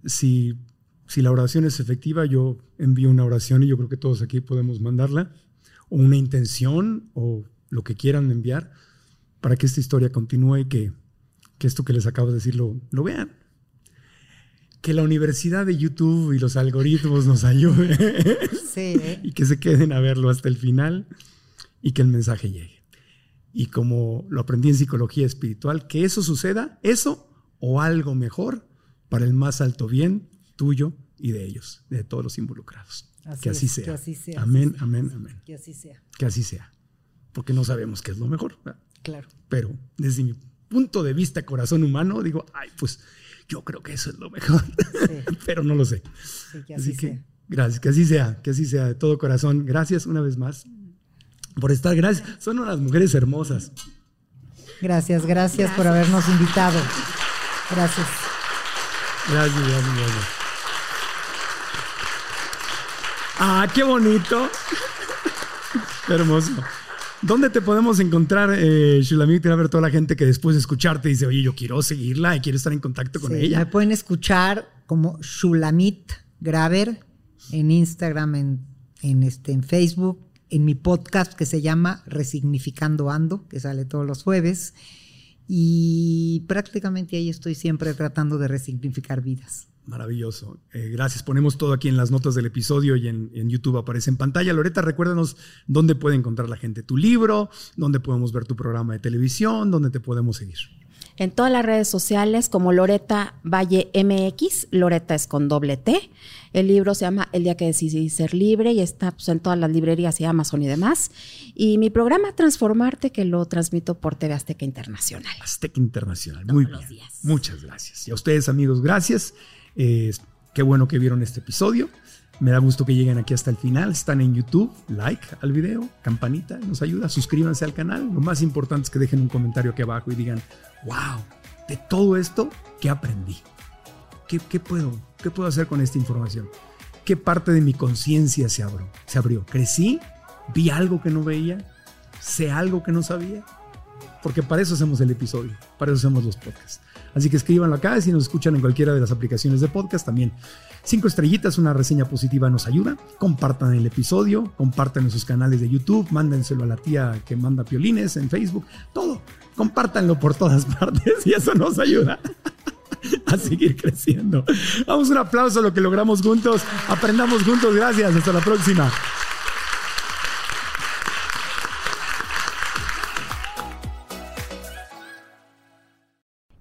si, si la oración es efectiva, yo envío una oración y yo creo que todos aquí podemos mandarla, o una intención, o lo que quieran enviar, para que esta historia continúe y que, que esto que les acabo de decir lo, lo vean que la universidad de YouTube y los algoritmos nos ayuden sí, ¿eh? y que se queden a verlo hasta el final y que el mensaje llegue. Y como lo aprendí en psicología espiritual, que eso suceda, eso o algo mejor para el más alto bien tuyo y de ellos, de todos los involucrados. Así que así es, sea. que así sea, Amén, así sea. amén, amén. Que así sea. Que así sea. Porque no sabemos qué es lo mejor. ¿verdad? Claro. Pero desde mi punto de vista, corazón humano, digo, ay, pues yo creo que eso es lo mejor. Sí. Pero no lo sé. Sí, que así, Así que sea. gracias, que así sea, que así sea de todo corazón. Gracias una vez más por estar. Gracias. Son unas mujeres hermosas. Gracias, gracias, por habernos invitado. Gracias. Gracias, gracias, gracias. Ah, qué bonito. Qué hermoso. ¿Dónde te podemos encontrar, eh, Shulamit? A ver toda la gente que después de escucharte dice, oye, yo quiero seguirla y quiero estar en contacto con Sí, ella. Me pueden escuchar como Shulamit Graver en Instagram, en, en, este, en Facebook, en mi podcast que se llama Resignificando Ando, que sale todos los jueves. Y prácticamente ahí estoy siempre tratando de resignificar vidas. Maravilloso. Eh, gracias. Ponemos todo aquí en las notas del episodio y en, en YouTube aparece en pantalla. Loreta, recuérdanos dónde puede encontrar la gente tu libro, dónde podemos ver tu programa de televisión, dónde te podemos seguir. En todas las redes sociales como Loreta Valle MX, Loreta es con doble T. El libro se llama El día que decidí ser libre y está pues, en todas las librerías y Amazon y demás. Y mi programa Transformarte que lo transmito por TV Azteca Internacional. Azteca Internacional. Muy bien. días. Muchas gracias. Y a ustedes, amigos, gracias. Eh, qué bueno que vieron este episodio. Me da gusto que lleguen aquí hasta el final. Están en YouTube, like al video, campanita, nos ayuda. Suscríbanse al canal. Lo más importante es que dejen un comentario aquí abajo y digan, wow, de todo esto, ¿qué aprendí? ¿Qué, puedo, ¿Qué puedo hacer con esta información? ¿Qué parte de mi conciencia se abrió? ¿Se abrió? ¿Crecí? ¿Vi algo que no veía? ¿Sé algo que no sabía? porque para eso hacemos el episodio, para eso hacemos los podcasts. Así que escríbanlo acá, si nos escuchan en cualquiera de las aplicaciones de podcast también. Cinco estrellitas, una reseña positiva nos ayuda. Compartan el episodio, compartan en sus canales de YouTube, mándenselo a la tía que manda piolines en Facebook, todo. Compártanlo por todas partes y eso nos ayuda a seguir creciendo. Vamos un aplauso a lo que logramos juntos. Aprendamos juntos. Gracias. Hasta la próxima.